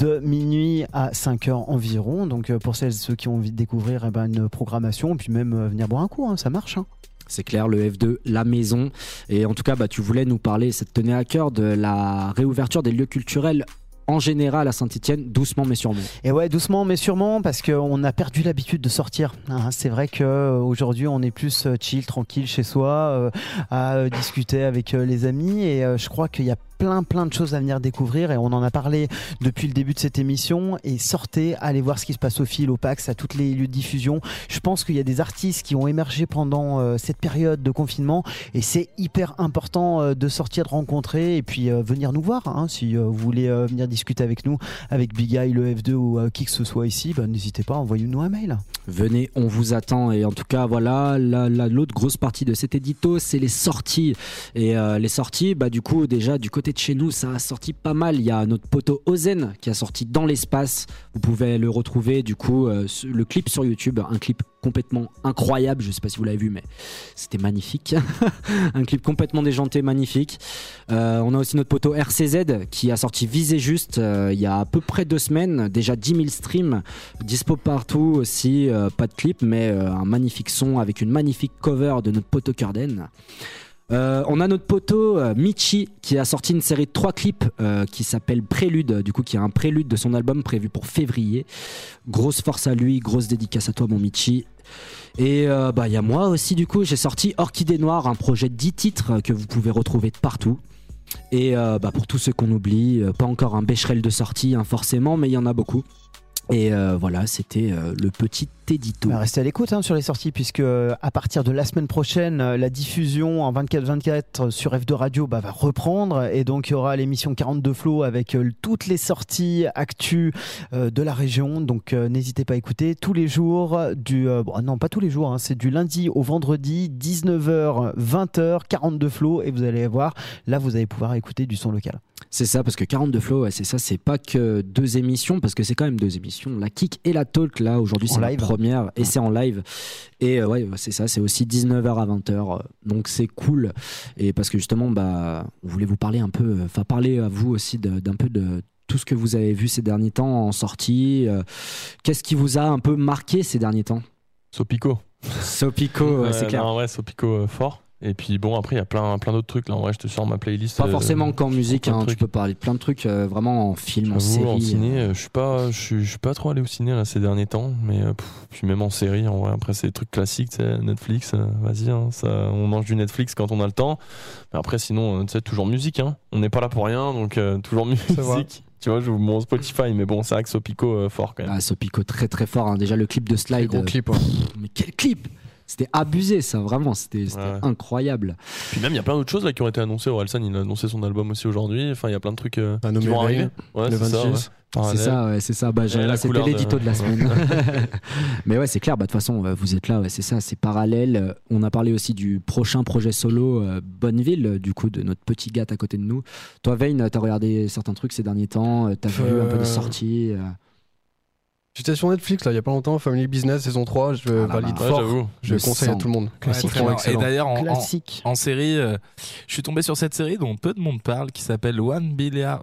de minuit à 5h environ. Donc euh, pour celles et ceux qui ont envie de découvrir eh ben, une programmation, puis même euh, venir boire un coup, hein, ça marche. hein. C'est clair, le F2, la maison. Et en tout cas, bah, tu voulais nous parler, ça te tenait à cœur, de la réouverture des lieux culturels en général à Saint-Etienne, doucement mais sûrement. Et ouais, doucement mais sûrement, parce qu'on a perdu l'habitude de sortir. hein. c'est vrai qu'aujourd'hui, on est plus euh, chill, tranquille chez soi, euh, à euh, discuter avec euh, les amis. Et euh, je crois qu'il y a plein plein de choses à venir découvrir et on en a parlé depuis le début de cette émission. Et sortez, allez voir ce qui se passe au fil, au PAX, à toutes les lieux de diffusion. Je pense qu'il y a des artistes qui ont émergé pendant euh, cette période de confinement et c'est hyper important euh, de sortir, de rencontrer et puis euh, venir nous voir. hein. si vous voulez venir discuter avec nous, avec Big Eye, le F2 ou qui que ce soit ici, bah, n'hésitez pas, envoyez-nous un mail. Venez, on vous attend. Et en tout cas, voilà, la- la- l'autre grosse partie de cet édito, c'est les sorties. Et les sorties, bah, du coup, déjà, du côté de chez nous, ça a sorti pas mal. Il y a notre poteau Ozen qui a sorti dans l'espace. Vous pouvez le retrouver, du coup, euh, le clip sur YouTube, un clip complètement incroyable. Je sais pas si vous l'avez vu, mais c'était magnifique. un clip complètement déjanté, magnifique. Euh, on a aussi notre poteau RCZ qui a sorti Visé Juste euh, il y a à peu près deux semaines. Déjà 10 000 streams, dispo partout aussi. pas de clip, mais un magnifique son avec une magnifique cover de notre poteau Curden. Euh, on a notre poteau euh, Michi qui a sorti une série de trois clips euh, qui s'appelle Prélude, du coup qui est un prélude de son album prévu pour février. Grosse force à lui, grosse dédicace à toi mon Michi. Et bah il y a moi aussi du coup, j'ai sorti Orchidée Noire, un projet de 10 titres que vous pouvez retrouver de partout. Et bah, pour tous ceux qu'on oublie, pas encore un Becherel de sortie hein, forcément, mais il y en a beaucoup. Et voilà, c'était le petit édito. Bah, restez à l'écoute hein, sur les sorties, puisque euh, à partir de la semaine prochaine, euh, la diffusion en 24-24 sur F2 Radio bah, va reprendre. Et donc, il y aura l'émission 42 Flow avec euh, toutes les sorties actu euh, de la région. Donc, euh, n'hésitez pas à écouter tous les jours. Du, euh, bon, non, pas tous les jours, hein, c'est du lundi au vendredi, 19h, 20h, 42 Flow. Et vous allez voir, là, vous allez pouvoir écouter du son local. C'est ça, parce que 42 Flow, ouais, c'est ça, c'est pas que deux émissions, parce que c'est quand même deux émissions. La Kick et la Talk, là, aujourd'hui, c'est la live. première, et c'est en live. Et euh, ouais, c'est ça, c'est aussi 19h à 20h. euh, donc c'est cool. Et parce que justement, bah, on voulait vous parler un peu, euh, enfin, parler à vous aussi d'un peu de tout ce que vous avez vu ces derniers temps en sortie. euh, Qu'est-ce qui vous a un peu marqué ces derniers temps? Sopico. Sopico, ouais, c'est clair. non, ouais, Sopico euh, fort. Et puis bon, après, il y a plein, plein d'autres trucs. Là, en vrai, je te sors ma playlist. Pas euh, forcément qu'en musique, hein, tu peux parler de plein de trucs, euh, vraiment en film, en série. en ciné, euh. je suis pas, je suis, je suis pas trop allé au ciné là ces derniers temps, mais euh, pff, puis même en série, en vrai, après c'est des trucs classiques, Netflix, euh, vas-y, hein, ça, on mange du Netflix quand on a le temps. Mais après, sinon, tu sais, toujours musique, hein. On n'est pas là pour rien, donc euh, toujours musique. Tu vois, je vous mon Spotify, mais bon, c'est vrai que Sopico euh, fort quand même. Ah, Sopico très très fort. hein. Déjà le clip de Slide. gros euh, clip. hein. Mais quel clip C'était abusé ça, vraiment. C'était Ouais. incroyable. Puis même, il y a plein d'autres choses là qui ont été annoncées. Orelsan, il a annoncé son album aussi aujourd'hui. Enfin, il y a plein de trucs euh, Un qui vont arriver. Ouais, le c'est ça. 26. ouais. C'est ça, ouais, c'est ça. Bah, C'était de- l'édito de... la semaine. Mais ouais, c'est clair. Bah, de toute façon, vous êtes là. ouais, c'est ça, c'est parallèle. On a parlé aussi du prochain projet solo euh, Bonneville, du coup, de notre petit gars à côté de nous. Toi, Vayne, t'as regardé certains trucs ces derniers temps. euh, T'as vu un peu des sorties. euh. J'étais sur Netflix là, il y a pas longtemps, Family Business saison 3, je Ah, valide bah, Ouais, fort. j'avoue. Je Le conseille à tout le monde. Classique. Et d'ailleurs, en, en, Classique. en série, euh, je suis tombé sur cette série dont peu de monde parle, qui s'appelle One Billion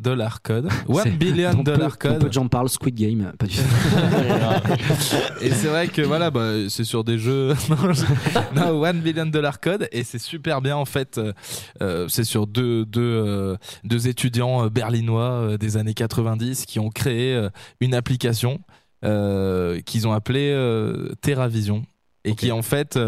Dollar Code. One Billion peu- Dollar Code. peu de gens parlent Squid Game. Pas du tout. Et c'est vrai que voilà, bah, c'est sur des jeux. non, One Billion Dollar Code. Et c'est super bien en fait. euh, euh, c'est sur deux, deux, euh, deux étudiants berlinois des années 90 qui ont créé une application qu'ils ont appelée TerraVision. Et qui en fait,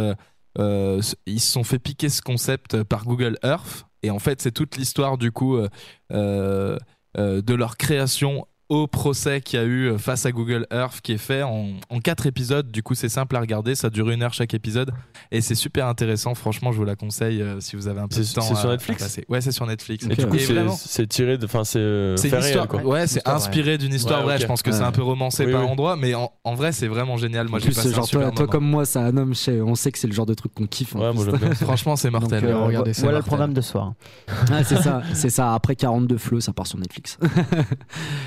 euh, euh, ils se sont fait piquer ce concept par Google Earth. Et en fait, c'est toute l'histoire du coup euh, euh, euh, de leur création au procès qu'il y a eu face à Google Earth qui est fait en, en quatre épisodes. Du coup, c'est simple à regarder. Ça dure une heure chaque épisode. Et c'est super intéressant. Franchement, je vous la conseille euh, si vous avez un peu de C'est- temps. c'est sur Netflix à passer. Ouais, c'est sur Netflix. Et du coup, c'est- c'est tiré de. Enfin, c'est. euh, c'est fait une histoire. réel, quoi. ouais, c'est inspiré d'une histoire Ouais, vraie. Je pense que Ouais. c'est un peu romancé Oui, par oui. endroits, mais en, en vrai, c'est vraiment génial. Moi, j'ai passé un genre, super toi, toi moment. comme moi, ça un homme, on sait que c'est le genre de truc qu'on kiffe. Ouais, moi. Franchement, c'est mortel. Euh, regardez, c'est voilà le programme de soir. Ah, c'est ça, c'est ça. Après 42 flots, ça part sur Netflix.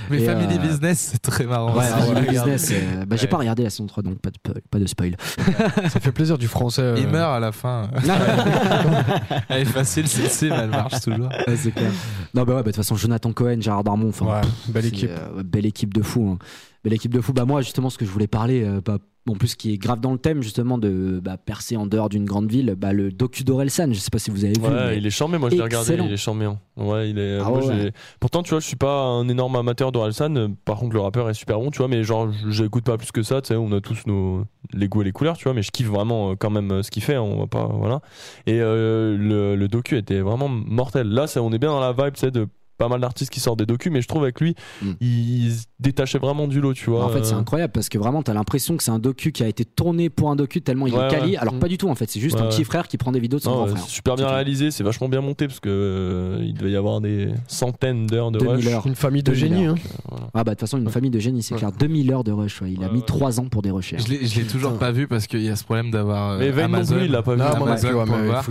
Mais Family euh, Business, c'est très marrant. Ouais, Family. Business. euh, bah, J'ai pas regardé la saison 3, donc pas de, pas de spoil. Ça fait plaisir du français. euh, Il meurt à la fin. Elle est facile, c'est elle marche toujours. C'est clair. Non, bah ouais, bah, de toute façon, Jonathan Cohen, Gérard Darmon, enfin, belle équipe. euh, belle équipe de fous. Mais l'équipe de foot, bah moi justement ce que je voulais parler, euh, bah, en plus qui est grave dans le thème justement de bah, percer en dehors d'une grande ville, bah, le docu d'Orelsan, je sais pas si vous avez vu. Ouais, mais- il est charmé, moi je l'ai regardé, il est charmé. hein. Ouais, il est. Ah moi, ouais. Pourtant, tu vois, je suis pas un énorme amateur d'Orelsan. euh, Par contre, le rappeur est super bon, tu vois, mais genre, j'écoute pas plus que ça, tu sais, on a tous nos les goûts et les couleurs, tu vois, mais je kiffe vraiment euh, quand même ce qu'il fait, hein, on va pas. Voilà. Et euh, le, le docu était vraiment mortel. Là, ça, on est bien dans la vibe, tu sais, de pas mal d'artistes qui sortent des docus, mais je trouve avec lui, Mm. il se détachait vraiment du lot, tu vois. En fait, c'est euh, incroyable parce que vraiment, t'as l'impression que c'est un docu qui a été tourné pour un docu tellement il Ouais, est quali. ouais. Alors, Mm. pas du tout en fait, c'est juste Ouais, un petit ouais. frère qui prend des vidéos de son non, grand frère. c'est super bien réalisé, c'est vachement bien monté parce que euh, il devait y avoir des centaines d'heures de 2000 rush. heures. Une famille de 2000 génie. Hein. Voilà. Ah bah de toute façon, une famille de génie, c'est Ouais. clair. 2000 heures de rush, ouais. il a mis ouais. 3 ans pour. Je l'ai je l'ai toujours pas vu parce qu'il y a ce problème d'avoir euh, Mais Amazon. il l'a pas vu.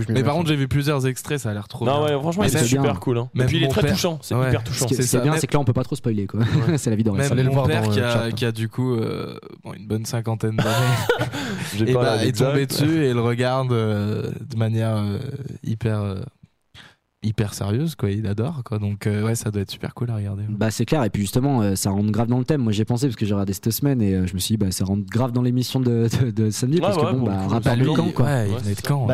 Mais Mais par contre, j'ai vu plusieurs extraits, ça a l'air trop Non, bien. ouais, franchement, Mais il est c'est super cool. Hein. Et Même puis il est très père- touchant, c'est Ouais. hyper Ce touchant. qui est, c'est ce qui est bien, Même- c'est que là, on peut pas trop spoiler quoi. c'est la vie d'Orelsan. Même le mon voir père dans qui le a, chat. qui a du coup euh, bon, une bonne cinquantaine d'années J'ai et pas bah, est tombé dessus et il regarde euh, de manière euh, hyper euh, hyper sérieuse quoi. Il adore quoi. Donc euh, ouais, ça doit être super cool à regarder. Bah c'est clair et puis justement euh, ça rentre grave dans le thème. Moi j'ai pensé parce que j'ai regardé cette semaine et euh, je me suis dit bah ça rentre grave dans l'émission de, de, de samedi Ouais, parce ouais, que bon bah le bah, lui, camp quoi. Ouais, il Ouais, de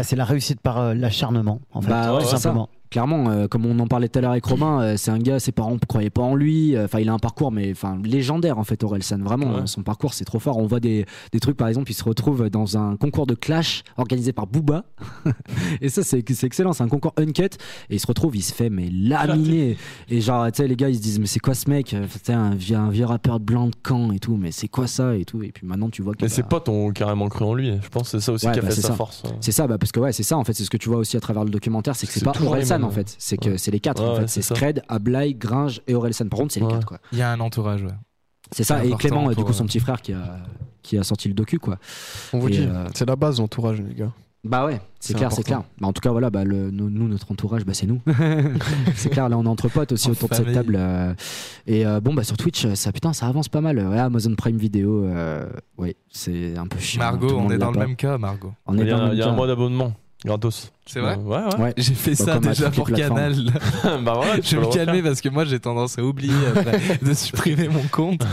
c'est Bah, la réussite par euh, l'acharnement, en fait. Bah ouais, tout simplement. Clairement, euh, comme on en parlait tout à l'heure avec Romain, euh, c'est un gars, ses parents ne croyaient pas en lui. Enfin, il a un parcours, mais enfin légendaire en fait, Orelsan. Vraiment, Ouais. son parcours, c'est trop fort. On voit des, des trucs, par exemple, il se retrouve dans un concours de clash organisé par Booba. et ça, c'est excellent. C'est un concours uncut. Et il se retrouve, il se fait mais laminer. et genre, tu sais, les gars, ils se disent, mais c'est quoi ce mec? Euh, Tu sais, un vieux, un vieux rappeur de blanc de camp et tout. Mais c'est quoi ça et tout. Et puis maintenant, tu vois que. Mais ses potes ont carrément cru en lui. Je pense que c'est ça aussi Ouais, qui a bah, fait sa ça. force. C'est ça, bah, parce que ouais, c'est ça en fait, c'est ce que tu vois aussi à travers le documentaire, c'est que c'est pas Orelsan en fait, c'est que Ouais. c'est les quatre Ouais, en fait, c'est. Scred, Ablai, Gringe et Orelsan. Par contre, c'est les Ouais. quatre quoi. Il y a un entourage, ouais. C'est ça, et Clément, du coup, son euh, petit frère qui a, qui a sorti le docu, quoi. On vous Et, dit, euh, c'est la base, l'entourage, les gars. Bah ouais, c'est clair, c'est clair. Bah, en tout cas, voilà, bah, le, nous, nous, notre entourage, bah, c'est nous. c'est clair, là, on est entre potes aussi En autour de cette table. euh, et euh, bon, bah, sur Twitch, ça, putain, ça avance pas mal. Ouais, Amazon Prime Video, euh, ouais, c'est un peu chiant. Margot, tout le on est dans le même cas, Margot. On est Il y dans a, le un- même il y a un mois d'abonnement gratos. C'est vrai Ouais, ouais. Ouais. J'ai fait Bah, ça déjà pour. Canal. bah voilà, Je vais me calmer parce que moi j'ai tendance à oublier après de supprimer mon compte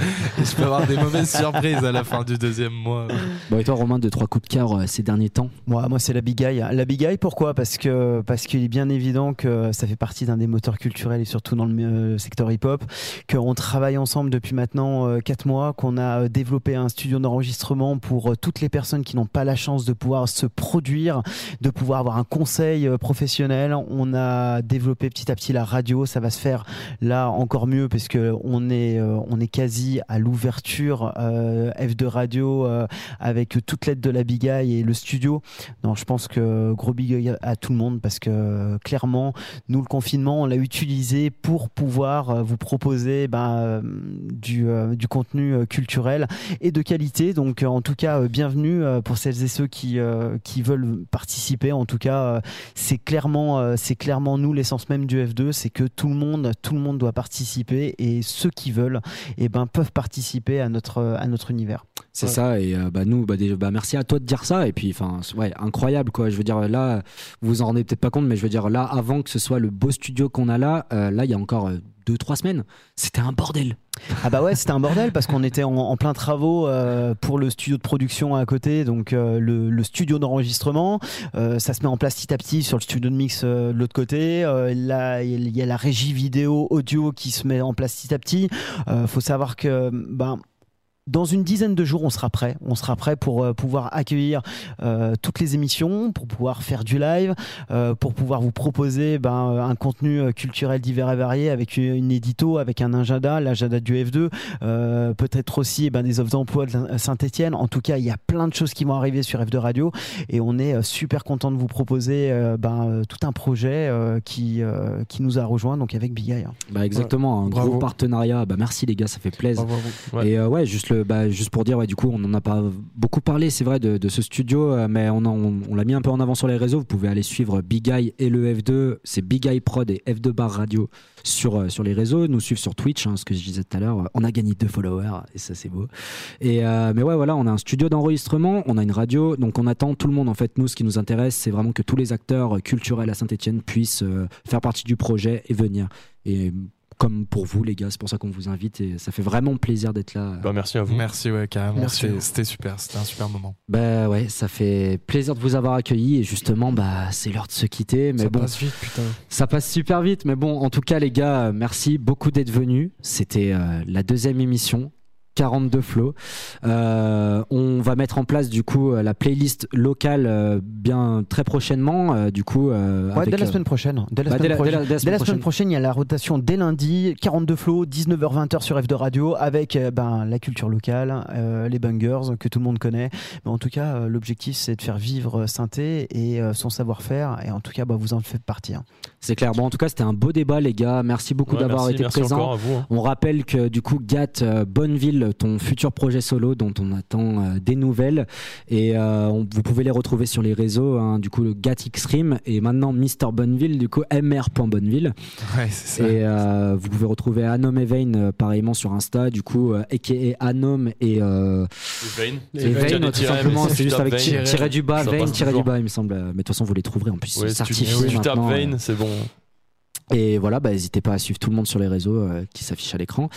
et je peux avoir des mauvaises surprises à la fin du deuxième mois. Bon, et toi, Romain, deux, trois coups de cœur euh, ces derniers temps? Moi, moi c'est la Big Eye. La Big Eye, pourquoi? Parce que parce qu'il est bien évident que ça fait partie d'un des moteurs culturels et surtout dans le euh, secteur hip-hop, qu'on travaille ensemble depuis maintenant 4 mois, qu'on a euh, développé un studio d'enregistrement pour euh, toutes les personnes qui n'ont pas la chance de pouvoir se produire, de pouvoir avoir un conseil euh, professionnel. On a développé petit à petit la radio, ça va se faire là encore mieux parce que on est euh, quasi à l'ouverture euh, F2 Radio avec toute l'aide de la Big Eye et le studio. Non, je pense que gros big à tout le monde parce que clairement, nous le confinement, on l'a utilisé pour pouvoir vous proposer ben, du, contenu culturel et de qualité. Donc, en tout cas, bienvenue pour celles et ceux qui qui veulent participer. En tout cas, euh, c'est clairement euh, c'est clairement nous l'essence même du F2, c'est que tout le monde tout le monde doit participer et ceux qui veulent, eh ben peuvent participer à notre à notre univers. C'est Ouais. ça, et euh, bah, nous, bah, déjà, bah, merci à toi de dire ça. Et puis, enfin, ouais, incroyable, quoi. Je veux dire, là, vous vous en rendez peut-être pas compte, mais je veux dire, là, avant que ce soit le beau studio qu'on a là, euh, là, il y a encore euh, deux, trois semaines, c'était un bordel. Ah bah ouais, c'était un bordel parce qu'on était en, plein travaux euh, pour le studio de production à côté, donc euh, le, studio d'enregistrement. Euh, ça se met en place petit à petit sur le studio de mix de l'autre côté. Là, il y a la régie vidéo, audio qui se met en place petit à petit. Faut savoir que ben dans une dizaine de jours, on sera prêt. On sera prêt pour euh, pouvoir accueillir euh, toutes les émissions, pour pouvoir faire du live, euh, pour pouvoir vous proposer ben, un contenu culturel divers et varié avec une, une édito, avec un agenda, l'agenda du F2, euh, peut-être aussi eh ben, des offres d'emploi de Saint-Etienne. En tout cas, il y a plein de choses qui vont arriver sur F2 Radio et on est super content de vous proposer euh, ben, tout un projet euh, qui, euh, qui nous a rejoint donc avec Big Eye. hein. Bah, exactement, un Bravo. gros partenariat. Bah, merci, les gars, ça fait plaisir. Bravo. Ouais. Et euh, ouais, juste, le, bah, juste pour dire, du coup, on en a pas beaucoup parlé, c'est vrai, de, ce studio, euh, mais on, l'a mis un peu en avant sur les réseaux. Vous pouvez aller suivre Big Eye et le F2, c'est Big Eye Prod et F2 Bar Radio sur, euh, sur les réseaux, nous suivre sur Twitch, hein, ce que je disais tout à l'heure. On a gagné deux followers et ça, c'est beau. Euh, mais ouais, voilà, on a un studio d'enregistrement, on a une radio, donc on attend tout le monde. En fait, nous, ce qui nous intéresse, c'est vraiment que tous les acteurs culturels à Saint-Etienne puissent faire partie du projet et venir. Comme pour vous les gars. C'est pour ça qu'on vous invite et ça fait vraiment plaisir d'être là. Bah, merci à vous. Merci, ouais, carrément. Merci. C'était super, c'était un super moment. Bah ouais, ça fait plaisir de vous avoir accueillis et justement bah c'est l'heure de se quitter. Mais Ça bon, passe vite, putain. ça passe super vite. Mais bon, en tout cas les gars, merci beaucoup d'être venus. C'était euh, la deuxième émission. 42 flots. Euh, on va mettre en place du coup euh, la playlist locale euh, bien très prochainement. euh, du coup, euh, Ouais, avec, dès la semaine prochaine. Dès la bah, semaine dès la- prochaine. dès la- dès la Dès semaine la semaine prochaine. prochaine, il y a la rotation dès lundi, 42 flots, 19h-20h sur F de Radio, avec euh, ben, la culture locale, euh, les bangers que tout le monde connaît. Mais en tout cas, euh, l'objectif, c'est de faire vivre Synthé et euh, son savoir-faire. Et en tout cas, bah, vous en faites partie. hein. C'est clair. Bon, en tout cas, c'était un beau débat, les gars. Merci beaucoup Ouais, d'avoir merci, été merci présents. encore à vous. hein. On rappelle que du coup, Gat euh, Bonneville, ton futur projet solo dont on attend euh, des nouvelles, et euh, on- vous pouvez les retrouver sur les réseaux. hein, du coup, le Gat Xtreme et maintenant Mr Bonneville, du coup mr.bonneville. Ouais, c'est ça. Et euh, vous pouvez retrouver Anom et Vane euh, pareillement sur Insta, du coup, euh, aka Anom et, euh, Vane. et Vane, tout simplement. C'est juste avec tiré du bas, Vane, tiré du bas, il me semble. Mais de toute façon, vous les trouverez en plus. Certifié tu tapes euh. Vane, c'est bon. Et voilà, bah, n'hésitez pas à suivre tout le monde sur les réseaux euh, qui s'affichent à l'écran.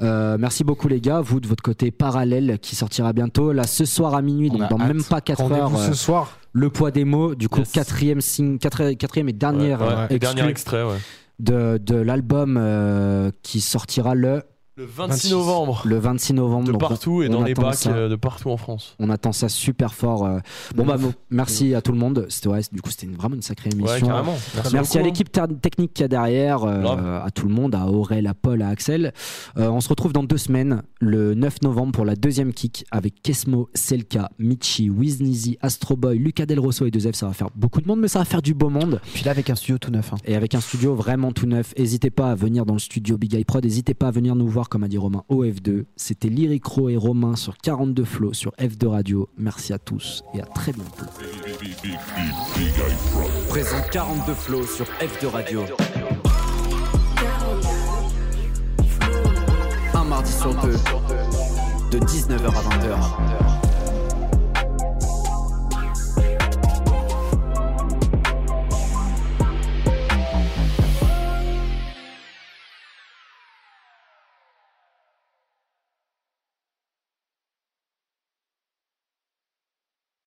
Euh, merci beaucoup les gars. Vous de votre côté parallèle qui sortira bientôt là ce soir à minuit, On donc dans hâte. même pas 4 heures. Rendez-vous euh, ce soir. le poids des mots, du coup Yes. quatrième signe, quatrième, quatrième et dernière Ouais, ouais. euh, Et dernier extrait, ouais. de, de l'album euh, qui sortira le Le 26 novembre. le 26 novembre. De Donc, partout et dans les bacs ça. euh, de partout en France. On attend ça super fort. euh. Bon bah bon, merci à tout le monde. C'était ouais, du coup c'était vraiment une sacrée Ouais, émission. carrément. Merci, Merci à l'équipe technique qu'il y a derrière, euh, à tout le monde, à Aurel, à Paul, à Axel. Euh, on se retrouve dans deux semaines, le 9 novembre, pour la deuxième kick avec Kesmo, Selka, Michi, Wiznizi, Astroboy, Lucas Del Rosso et 2F. Ça va faire beaucoup de monde, mais ça va faire du beau monde. Puis là, avec un studio tout neuf. hein. Et avec un studio vraiment tout neuf. N'hésitez pas à venir dans le studio Big Eye Prod. N'hésitez pas à venir nous voir, comme a dit Romain, au F2. C'était Lyricro et Romain sur 42 Flow sur F2 Radio. Merci à tous et à très bientôt. Présente 42 flots sur F2 Radio. Un mardi sur deux, de 19h à 20h.